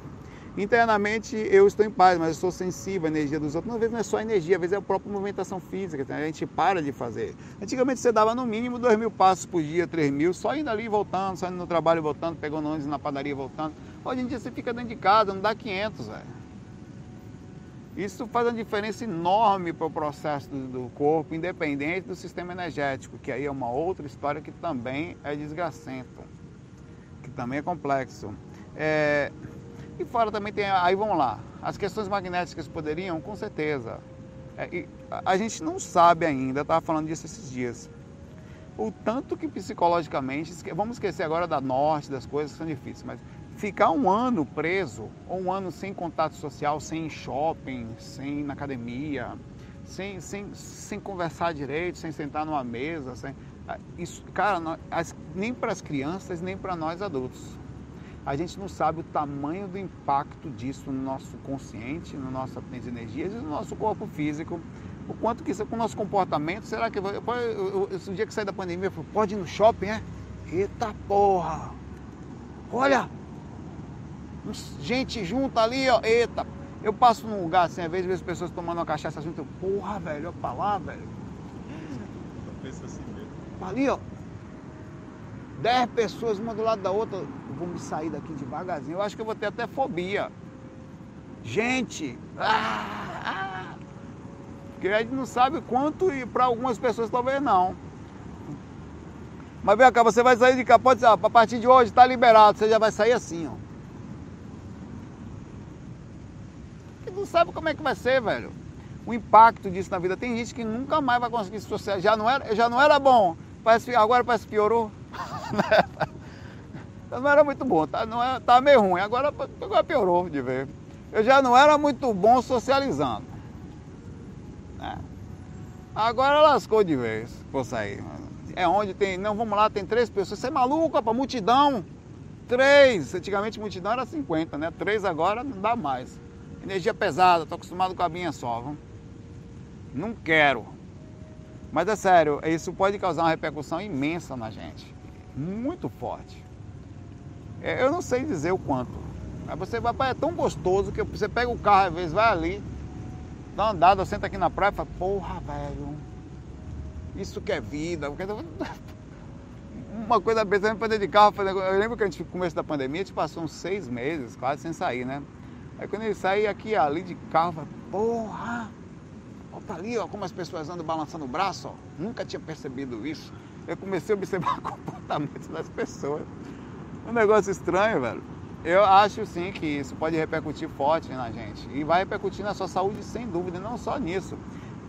Internamente eu estou em paz, mas eu sou sensível à energia dos outros. Às vezes não é só energia, às vezes é a própria movimentação física, a gente para de fazer. Antigamente você dava no mínimo 2 mil passos por dia, 3 mil, só indo ali voltando, só indo no trabalho voltando, pegando ônibus na padaria voltando. Hoje em dia você fica dentro de casa, não dá 500, velho. Isso faz uma diferença enorme para o processo do corpo, independente do sistema energético, que aí é uma outra história que também é desgracento, que também é complexo. É, e fora também tem, aí vamos lá, as questões magnéticas poderiam, com certeza. É, a gente não sabe ainda, estava falando disso esses dias. O tanto que psicologicamente, vamos esquecer agora da norte, das coisas que são difíceis, mas ficar um ano preso, ou um ano sem contato social, sem shopping, sem na academia, sem, sem, sem conversar direito, sem sentar numa mesa, sem, isso, cara, nem para as crianças, nem para nós adultos a gente não sabe o tamanho do impacto disso no nosso consciente, no nosso de energias e no nosso corpo físico. O quanto que isso com o nosso comportamento, será que eu, eu, eu, eu, dia que sair da pandemia, eu falei, pode ir no shopping, é? Eita porra! Olha! Gente junta ali, ó. Eita! Eu passo num lugar assim, às vezes vejo pessoas tomando uma cachaça junto, eu, porra, velho, olha pra lá, velho. Eu penso assim mesmo. Ali, ó. Dez pessoas, uma do lado da outra. Eu vou me sair daqui devagarzinho. Eu acho que eu vou ter até fobia. Gente! Ah, ah. Porque a gente não sabe quanto e para algumas pessoas talvez não. Mas vem cá, você vai sair de cá, pode ser, a partir de hoje está liberado, você já vai sair assim, ó. não sabe como é que vai ser, velho. O impacto disso na vida. Tem gente que nunca mais vai conseguir se socializar. Já não era, já não era bom, parece, agora parece que piorou. não era muito bom, tá, não era, tá meio ruim, agora, agora piorou de ver. Eu já não era muito bom socializando. É. Agora lascou de vez, vou sair. É onde tem, não, vamos lá, tem três pessoas. Você é maluco, rapaz, multidão. Três, antigamente multidão era 50, né? Três agora não dá mais. Energia pesada, tô acostumado com a minha só. Viu? Não quero. Mas é sério, isso pode causar uma repercussão imensa na gente. Muito forte. É, eu não sei dizer o quanto. Mas você vai, é tão gostoso que você pega o carro, às vezes vai ali, dá uma andada, senta aqui na praia e fala, porra, velho, isso que é vida. Uma coisa pensando para de carro, eu lembro que a gente, no começo da pandemia, a gente passou uns seis meses quase sem sair, né? Aí quando ele saía aqui ali de carro, falei, porra! Olha ali, ó, como as pessoas andam balançando o braço, ó. Nunca tinha percebido isso. Eu comecei a observar o comportamento das pessoas. Um negócio estranho, velho. Eu acho sim que isso pode repercutir forte na gente. E vai repercutir na sua saúde sem dúvida, não só nisso.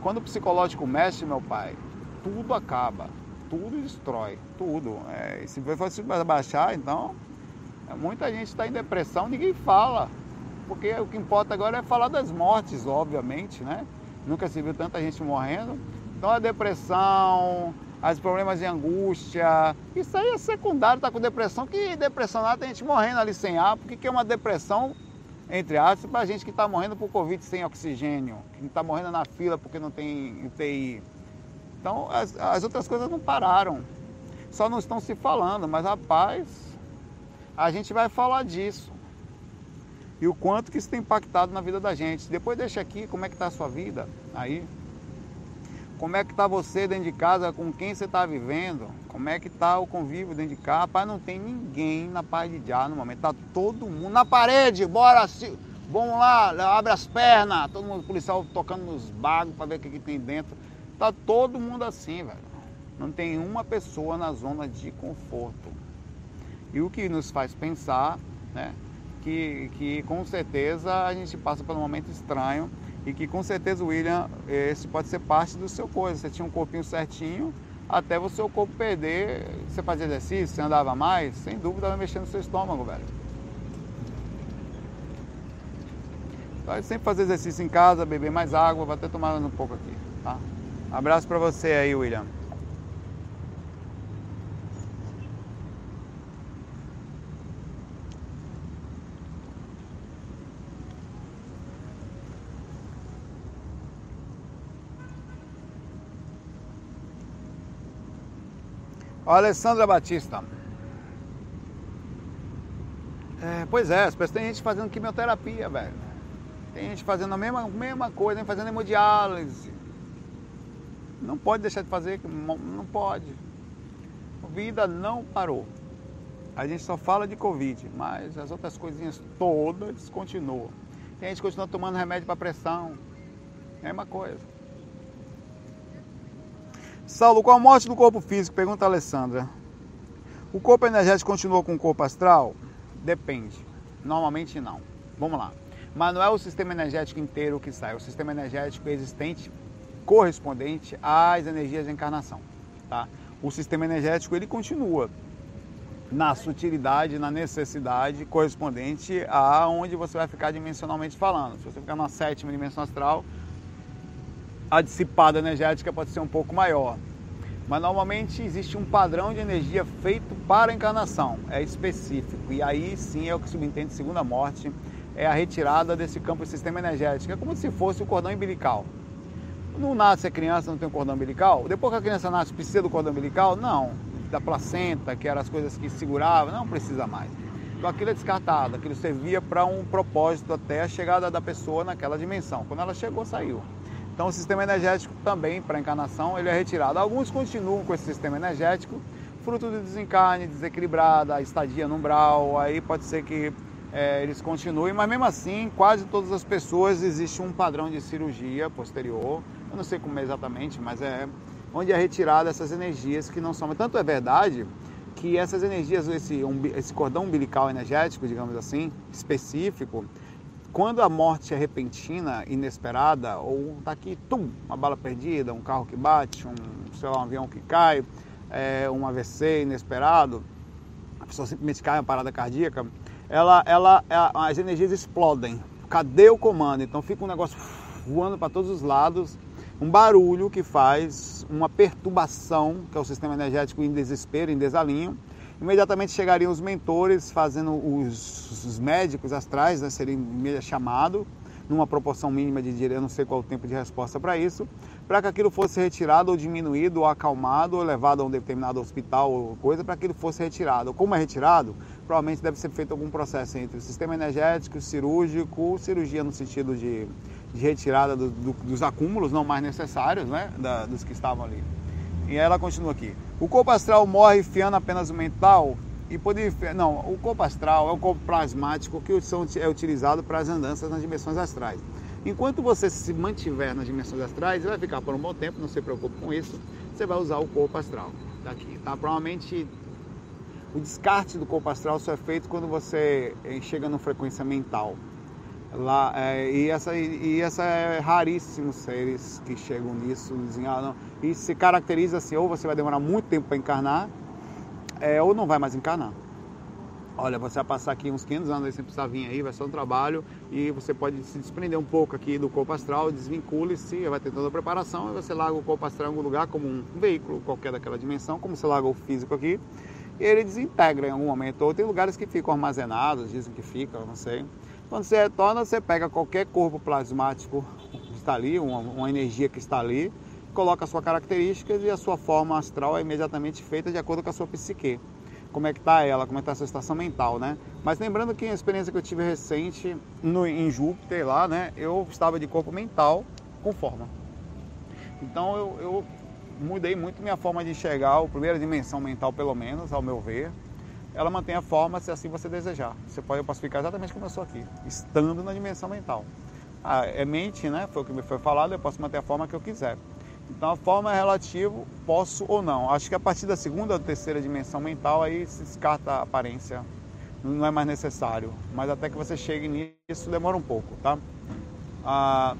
Quando o psicológico mexe, meu pai, tudo acaba. Tudo destrói. Tudo. É, se você baixar, então. Muita gente está em depressão, ninguém fala porque o que importa agora é falar das mortes, obviamente, né? Nunca se viu tanta gente morrendo. Então a depressão, os problemas de angústia, isso aí é secundário, tá com depressão, que depressão nada tem gente morrendo ali sem ar, porque que é uma depressão, entre aspas, para gente que está morrendo por Covid sem oxigênio, que está morrendo na fila porque não tem UTI. Então as, as outras coisas não pararam, só não estão se falando, mas rapaz, a gente vai falar disso e o quanto que isso tem impactado na vida da gente. Depois deixa aqui como é que está a sua vida aí. Como é que está você dentro de casa, com quem você está vivendo, como é que está o convívio dentro de casa. Rapaz, não tem ninguém na paz de já no momento, está todo mundo na parede, bora, se... vamos lá, abre as pernas, todo mundo, policial tocando nos bagos para ver o que, que tem dentro. Está todo mundo assim, velho. Não tem uma pessoa na zona de conforto. E o que nos faz pensar, né? que, que com certeza a gente passa por um momento estranho e que com certeza, William, esse pode ser parte do seu coisa. Você tinha um corpinho certinho, até o seu corpo perder, você fazia exercício, você andava mais, sem dúvida vai mexer no seu estômago, velho. Vai sempre fazer exercício em casa, beber mais água, vai até tomar um pouco aqui, tá? Abraço para você aí, William. Alessandra Batista. É, pois é, tem gente fazendo quimioterapia, velho. Tem gente fazendo a mesma, mesma coisa, fazendo hemodiálise. Não pode deixar de fazer, não pode. A vida não parou. A gente só fala de Covid, mas as outras coisinhas todas continuam. Tem gente que continua tomando remédio para pressão. Mesma coisa. Saulo, com a morte do corpo físico, pergunta a Alessandra, o corpo energético continua com o corpo astral? Depende. Normalmente não. Vamos lá. Mas não é o sistema energético inteiro que sai, é o sistema energético existente correspondente às energias de encarnação. Tá? O sistema energético ele continua na sutilidade, na necessidade correspondente a onde você vai ficar dimensionalmente falando. Se você ficar na sétima dimensão astral, a dissipada energética pode ser um pouco maior. Mas normalmente existe um padrão de energia feito para a encarnação, é específico. E aí sim é o que subentende segunda morte, é a retirada desse campo do sistema energético. É como se fosse o cordão umbilical. Não nasce a criança, não tem um cordão umbilical. Depois que a criança nasce, precisa do cordão umbilical? Não. Da placenta, que eram as coisas que seguravam, não precisa mais. Então aquilo é descartado, aquilo servia para um propósito até a chegada da pessoa naquela dimensão. Quando ela chegou, saiu. Então o sistema energético também, para encarnação, ele é retirado. Alguns continuam com esse sistema energético, fruto do desencarne, desequilibrada, estadia no umbral, aí pode ser que é, eles continuem, mas mesmo assim, quase todas as pessoas existe um padrão de cirurgia posterior, eu não sei como é exatamente, mas é onde é retirada essas energias que não são. Tanto é verdade que essas energias, esse, esse cordão umbilical energético, digamos assim, específico, quando a morte é repentina, inesperada, ou tá aqui, tum, uma bala perdida, um carro que bate, um, sei lá, um avião que cai, é, um AVC inesperado, a pessoa simplesmente cai, uma parada cardíaca, ela, ela, as energias explodem. Cadê o comando? Então fica um negócio voando para todos os lados, um barulho que faz uma perturbação, que é o sistema energético em desespero, em desalinho, imediatamente chegariam os mentores fazendo os, os médicos astrais, né, seriam chamado numa proporção mínima de dinheiro, não sei qual o tempo de resposta para isso, para que aquilo fosse retirado ou diminuído ou acalmado ou levado a um determinado hospital ou coisa, para que aquilo fosse retirado. Como é retirado? Provavelmente deve ser feito algum processo entre o sistema energético, cirúrgico, cirurgia no sentido de, de retirada do, do, dos acúmulos não mais necessários, né, da, dos que estavam ali. E ela continua aqui. O corpo astral morre fiando apenas o mental e poder não, o corpo astral é o corpo plasmático que é utilizado para as andanças nas dimensões astrais. Enquanto você se mantiver nas dimensões astrais, vai ficar por um bom tempo, não se preocupe com isso. Você vai usar o corpo astral daqui, tá? Provavelmente o descarte do corpo astral só é feito quando você eh, chega numa frequência mental. Lá, é, e, essa, e essa é raríssimos seres que chegam nisso, desenham, e se caracteriza assim, ou você vai demorar muito tempo para encarnar, é, ou não vai mais encarnar. Olha, você vai passar aqui uns 500 anos sem precisar vir aí, vai ser um trabalho e você pode se desprender um pouco aqui do corpo astral, desvincule-se, vai ter toda a preparação e você larga o corpo astral em algum lugar, como um veículo qualquer daquela dimensão, como você larga o físico aqui, e ele desintegra em algum momento. Ou tem lugares que ficam armazenados, dizem que ficam, não sei. Quando você retorna, você pega qualquer corpo plasmático que está ali, uma, uma energia que está ali, coloca a sua características e a sua forma astral é imediatamente feita de acordo com a sua psique. Como é que está ela, como é que está a sua estação mental, né? Mas lembrando que a experiência que eu tive recente no, em Júpiter lá, né? Eu estava de corpo mental com forma. Então eu, eu mudei muito minha forma de enxergar, a primeira dimensão mental pelo menos, ao meu ver, ela mantém a forma se assim você desejar. Você pode, eu posso ficar exatamente como eu sou aqui, estando na dimensão mental. Ah, é mente, né? Foi o que me foi falado, eu posso manter a forma que eu quiser. Então a forma é relativo, posso ou não. Acho que a partir da segunda ou terceira dimensão mental aí se descarta a aparência, não é mais necessário. Mas até que você chegue nisso demora um pouco, tá? Ah,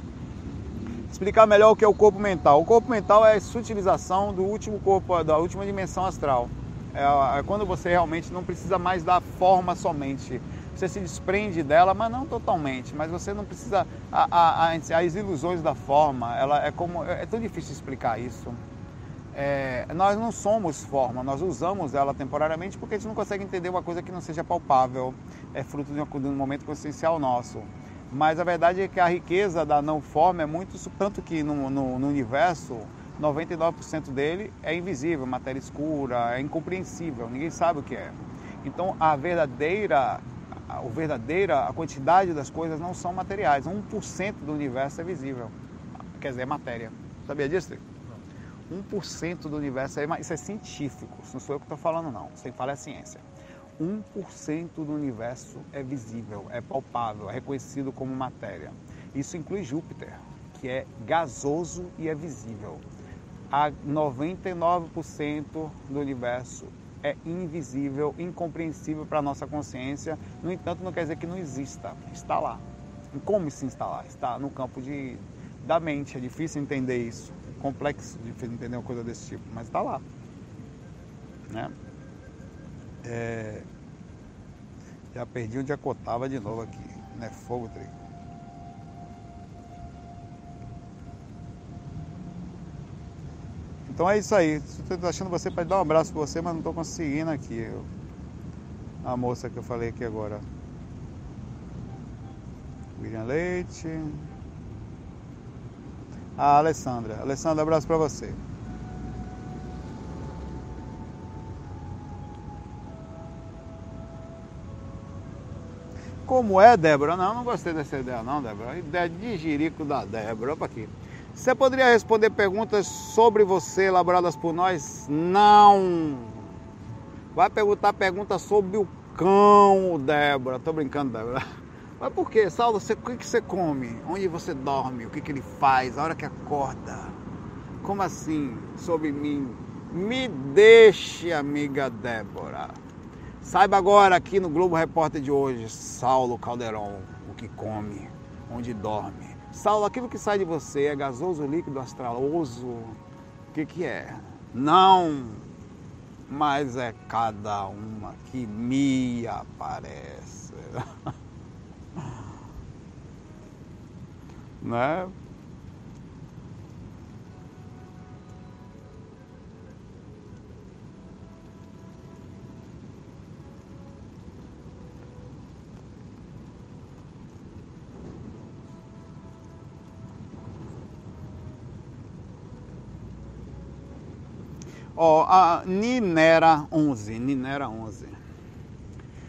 explicar melhor o que é o corpo mental. O corpo mental é a sutilização do último corpo, da última dimensão astral. É, é quando você realmente não precisa mais da forma somente. Você se desprende dela, mas não totalmente. Mas você não precisa. A, a, a, as ilusões da forma, ela é como. É, é tão difícil explicar isso. É, nós não somos forma, nós usamos ela temporariamente porque a gente não consegue entender uma coisa que não seja palpável, é fruto de um, de um momento consciencial nosso. Mas a verdade é que a riqueza da não forma é muito, tanto que no, no, no universo 99% dele é invisível, matéria escura, é incompreensível, ninguém sabe o que é. Então a verdadeira, a, verdadeira, a quantidade das coisas não são materiais. 1% do universo é visível, quer dizer, é matéria. Sabia disso? Não. 1% do universo é, isso é científico, isso não sou eu que estou falando não, sem falar é ciência. 1% do universo é visível, é palpável, é reconhecido como matéria. Isso inclui Júpiter, que é gasoso e é visível a 99% do universo é invisível, incompreensível para a nossa consciência. No entanto, não quer dizer que não exista, está lá. E como se instalar? Está no campo de, da mente, é difícil entender isso, complexo de entender uma coisa desse tipo, mas está lá. Né? É... Já perdi onde acotava de novo aqui, né? Fogo, trigo. Então é isso aí. Estou achando você para dar um abraço para você, mas não estou conseguindo aqui. A moça que eu falei aqui agora. William Leite. A Alessandra. Alessandra, abraço para você. Como é, Débora? Não, não gostei dessa ideia não, Débora. Ideia de jirico da Débora. Opa aqui. Você poderia responder perguntas sobre você elaboradas por nós? Não. Vai perguntar perguntas sobre o cão, Débora. Tô brincando, Débora. Mas por quê? Saulo, você, o que, você come? Onde você dorme? O que, que ele faz? A hora que acorda? Como assim? Sobre mim? Me deixe, amiga Débora. Saiba agora aqui no Globo Repórter de hoje, Saulo Calderon, o que come, onde dorme. Saulo, aquilo que sai de você é gasoso, líquido, astraloso? O que, que é? Não, mas é cada uma que me aparece. né? Ó, a Ninera 11, Ninera 11.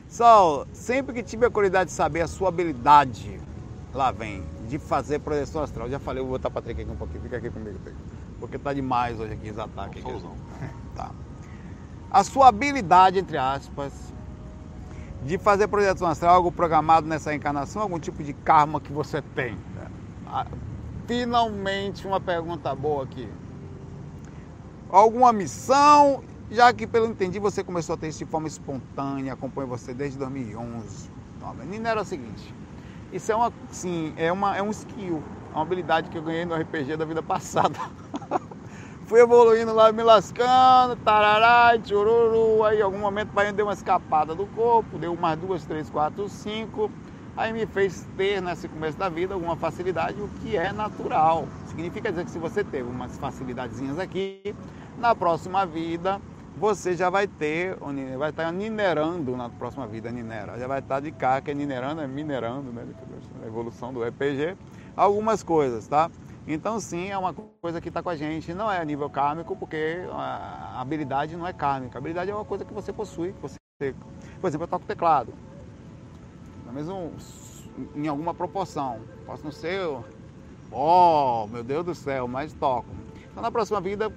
Sol, sempre que tive a curiosidade de saber a sua habilidade, lá vem, de fazer projeção astral. Já falei, vou botar para aqui um pouquinho, fica aqui comigo, porque tá demais hoje aqui os ataques. Aqui. Tá. A sua habilidade, entre aspas, de fazer projeção astral, algo programado nessa encarnação, algum tipo de karma que você tem. Finalmente uma pergunta boa aqui alguma missão, já que pelo entendi você começou a ter isso de forma espontânea, acompanho você desde 2011. Então, a menina era o seguinte, isso é uma, sim, é uma é um skill, é uma habilidade que eu ganhei no RPG da vida passada. Fui evoluindo lá, me lascando, tarará, chururu, aí em algum momento o pai deu uma escapada do corpo, deu umas duas, três, quatro, cinco, aí me fez ter nesse começo da vida alguma facilidade, o que é natural. Significa dizer que se você teve umas facilidadezinhas aqui, na próxima vida você já vai ter, vai estar minerando na próxima vida, minera. Já vai estar de cá, que é minerando, é minerando, né? A evolução do RPG, algumas coisas, tá? Então sim, é uma coisa que está com a gente. Não é a nível kármico, porque a habilidade não é kármica. A habilidade é uma coisa que você possui. Você, por exemplo, eu toco teclado. Mesmo em alguma proporção. Posso não ser Oh, meu Deus do céu, mas toco. Então na próxima vida,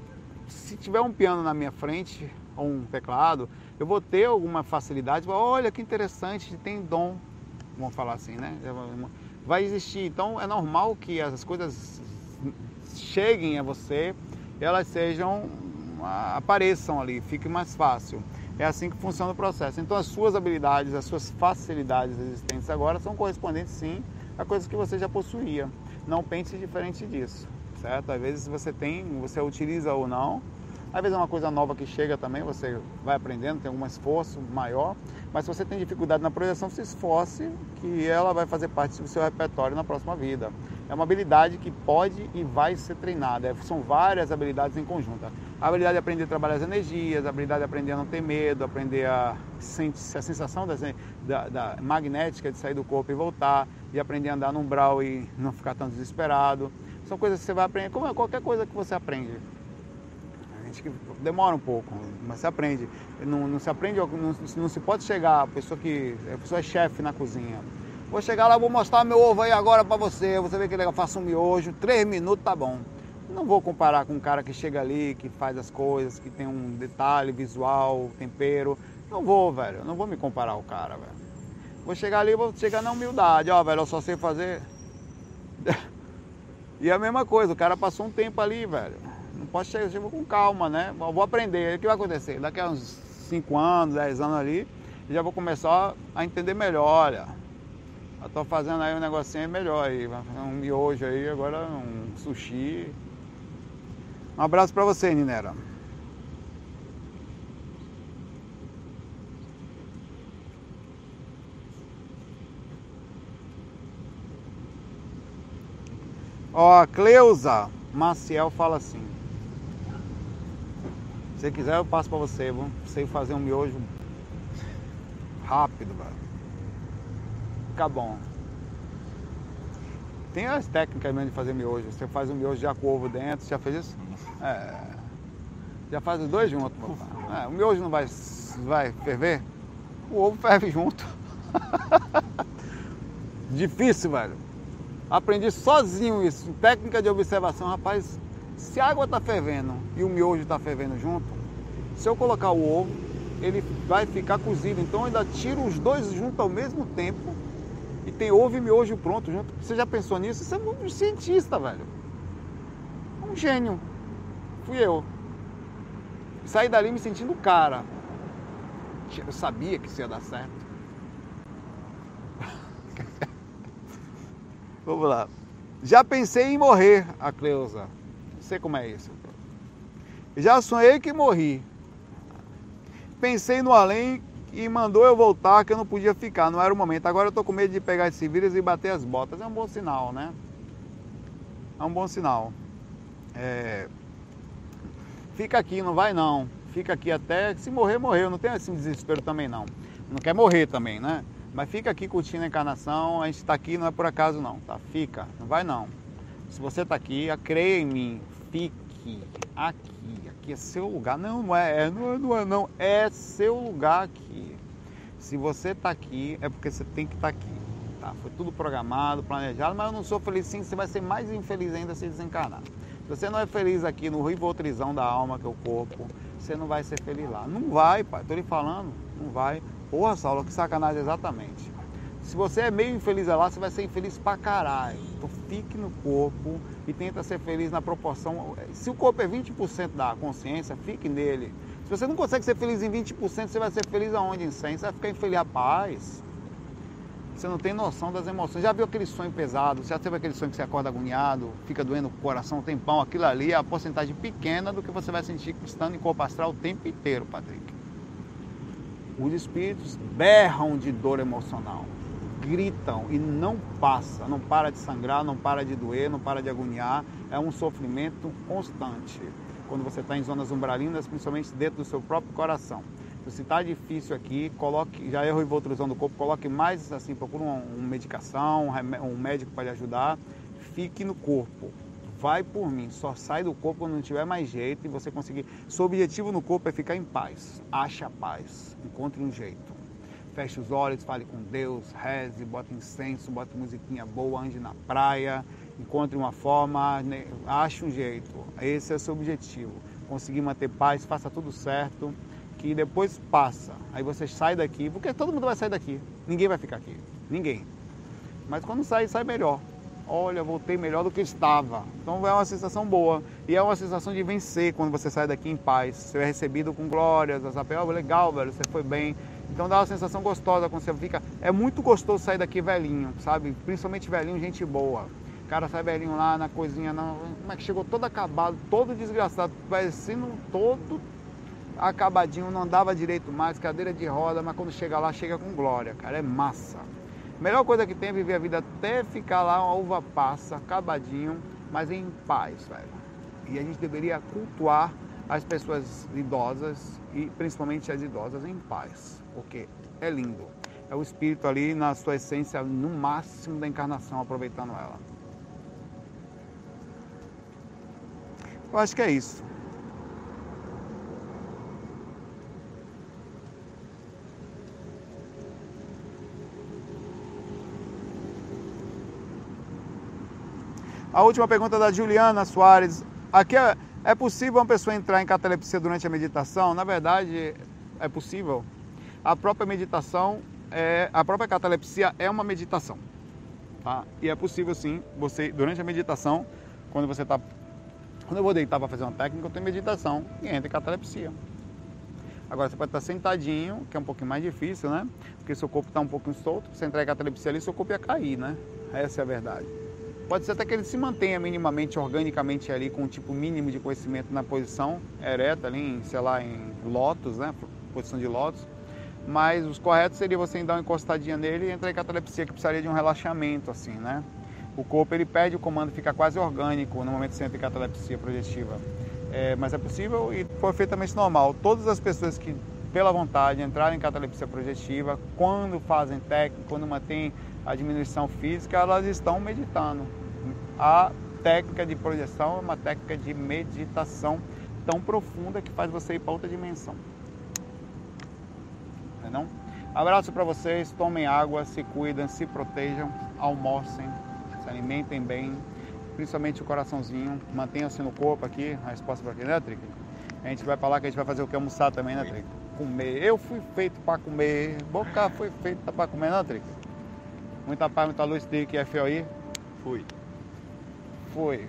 se tiver um piano na minha frente, ou um teclado, eu vou ter alguma facilidade. Olha que interessante, tem dom. Vamos falar assim, né? Vai existir. Então é normal que as coisas cheguem a você, elas sejam apareçam ali, fique mais fácil. É assim que funciona o processo. Então as suas habilidades, as suas facilidades existentes agora são correspondentes sim a coisas que você já possuía não pense diferente disso, certo? Às vezes você tem, você utiliza ou não, às vezes é uma coisa nova que chega também, você vai aprendendo, tem algum esforço maior, mas se você tem dificuldade na projeção, se esforce que ela vai fazer parte do seu repertório na próxima vida. É uma habilidade que pode e vai ser treinada. É, são várias habilidades em conjunto. A habilidade de aprender a trabalhar as energias, a habilidade de aprender a não ter medo, aprender a a sensação da, da, da magnética de sair do corpo e voltar, de aprender a andar no umbral e não ficar tão desesperado. São coisas que você vai aprender, como é qualquer coisa que você aprende. A gente que demora um pouco, mas se aprende. Não, não se aprende, não, não, se pode chegar, a pessoa que. A pessoa é chefe na cozinha. Vou chegar lá, vou mostrar meu ovo aí agora para você. Você vê que legal, faço um miojo, três minutos tá bom. Não vou comparar com um cara que chega ali, que faz as coisas, que tem um detalhe visual, tempero. Não vou, velho. Não vou me comparar ao cara, velho. Vou chegar ali, vou chegar na humildade. Ó, velho, eu só sei fazer. e a mesma coisa, o cara passou um tempo ali, velho. Não posso chegar, chego com calma, né? Vou aprender. O que vai acontecer? Daqui a uns 5 anos, 10 anos ali, já vou começar a entender melhor, olha tô fazendo aí um negocinho melhor aí, um miojo aí, agora um sushi. Um abraço para você, Ninera. Ó, Cleusa Maciel fala assim. Se quiser, eu passo para você. Vamos sei fazer um miojo rápido, velho. Fica bom. Tem as técnicas mesmo de fazer miojo. Você faz um miojo já com ovo dentro. Já fez isso? É. Já faz os dois juntos. É, o miojo não vai, vai ferver? O ovo ferve junto. Difícil, velho. Aprendi sozinho isso. Técnica de observação, rapaz. Se a água está fervendo e o miojo está fervendo junto, se eu colocar o ovo, ele vai ficar cozido. Então eu ainda tiro os dois juntos ao mesmo tempo e tem ovo e miojo pronto junto. Você já pensou nisso? Você é um cientista, velho. Um gênio. Fui eu. Saí dali me sentindo cara. Eu sabia que isso ia dar certo. Vamos lá. Já pensei em morrer, a Cleusa. Não sei como é isso. Já sonhei que morri. Pensei no além e mandou eu voltar que eu não podia ficar, não era o momento. Agora eu tô com medo de pegar esse vírus e bater as botas. É um bom sinal, né? É um bom sinal. É... Fica aqui, não vai não. Fica aqui até. Se morrer, morreu. Não tem assim desespero também não. Não quer morrer também, né? Mas fica aqui curtindo a encarnação, a gente está aqui não é por acaso não, tá? Fica, não vai não. Se você está aqui, creia em mim, fique aqui, aqui é seu lugar. Não, não é, é, não é, não é, não, é seu lugar aqui. Se você está aqui, é porque você tem que estar tá aqui. Tá? Foi tudo programado, planejado, mas eu não sou feliz sim, você vai ser mais infeliz ainda se desencarnar. Se você não é feliz aqui no rivotrizão da alma, que é o corpo, você não vai ser feliz lá. Não vai, pai, tô lhe falando, não vai. Porra, Saulo, que sacanagem exatamente. Se você é meio infeliz lá, você vai ser infeliz pra caralho. Então fique no corpo e tenta ser feliz na proporção. Se o corpo é 20% da consciência, fique nele. Se você não consegue ser feliz em 20%, você vai ser feliz aonde? Em 100%? Você vai ficar infeliz, rapaz. Você não tem noção das emoções. Já viu aquele sonho pesado? Já teve aquele sonho que você acorda agoniado, fica doendo o coração um tempão? Aquilo ali é a porcentagem pequena do que você vai sentir estando em corpo astral o tempo inteiro, Patrick. Os espíritos berram de dor emocional, gritam e não passa, não para de sangrar, não para de doer, não para de agoniar. É um sofrimento constante. Quando você está em zonas umbralinas, principalmente dentro do seu próprio coração. Se está difícil aqui, coloque, já erro e voltrusão do corpo, coloque mais assim, procure uma, medicação, um médico para lhe ajudar. Fique no corpo vai por mim, só sai do corpo quando não tiver mais jeito e você conseguir. Seu objetivo no corpo é ficar em paz. Ache a paz, encontre um jeito. Feche os olhos, fale com Deus, reze, bota incenso, bota musiquinha boa, ande na praia, encontre uma forma, né, ache um jeito. Esse é o seu objetivo. Conseguir manter paz, faça tudo certo, que depois passa. Aí você sai daqui, porque todo mundo vai sair daqui. Ninguém vai ficar aqui. Ninguém. Mas quando sai, sai melhor olha, voltei melhor do que estava. Então é uma sensação boa. E é uma sensação de vencer quando você sai daqui em paz. Você é recebido com glórias, as oh, legal, velho, você foi bem. Então dá uma sensação gostosa quando você fica. É muito gostoso sair daqui velhinho, sabe? Principalmente velhinho, gente boa. O cara sai velhinho lá na coisinha, não, como é que chegou todo acabado, todo desgraçado, parecendo todo acabadinho, não andava direito mais, cadeira de roda, mas quando chega lá, chega com glória, cara, é massa. Melhor coisa que tem é viver a vida até ficar lá uma uva passa, acabadinho, mas em paz, velho. E a gente deveria cultuar as pessoas idosas e principalmente as idosas em paz, porque é lindo. É o espírito ali na sua essência, no máximo da encarnação, aproveitando ela. Eu acho que é isso. A última pergunta da Juliana Soares. Aqui é, é possível uma pessoa entrar em catalepsia durante a meditação? Na verdade, é possível. A própria meditação, é, a própria catalepsia é uma meditação. Tá? E é possível sim, você, durante a meditação, quando você está. Quando eu vou deitar para fazer uma técnica, eu tenho meditação e entra catalepsia. Agora você pode estar sentadinho, que é um pouquinho mais difícil, né? Porque seu corpo está um pouquinho solto, você entrar em catalepsia ali, seu corpo ia cair, né? Essa é a verdade. Pode ser até que ele se mantenha minimamente, organicamente ali, com um tipo mínimo de conhecimento na posição ereta, ali, em, sei lá, em lótus, né? Posição de lótus. Mas os corretos seria você dar uma encostadinha nele e entrar em catalepsia, que precisaria de um relaxamento, assim, né? O corpo ele perde o comando, fica quase orgânico no momento que você entra em catalepsia projetiva. é, mas é possível e perfeitamente normal. Todas as pessoas que, pela vontade, entrarem em catalepsia projetiva, quando fazem técnica, quando mantêm a diminuição física, elas estão meditando. A técnica de projeção é uma técnica de meditação tão profunda que faz você ir para outra dimensão. É não? Abraço para vocês, tomem água, se cuidem, se protejam, almocem, se alimentem bem, principalmente o coraçãozinho, mantenham-se no corpo aqui, a resposta para aqui, né, Trick? A gente vai para lá que a gente vai fazer o que? Almoçar também, né, Trick? Comer. Eu fui feito para comer, boca foi feita para comer, né, Trick? Muita paz, muita luz, Trick, FOI? Fui. Foi.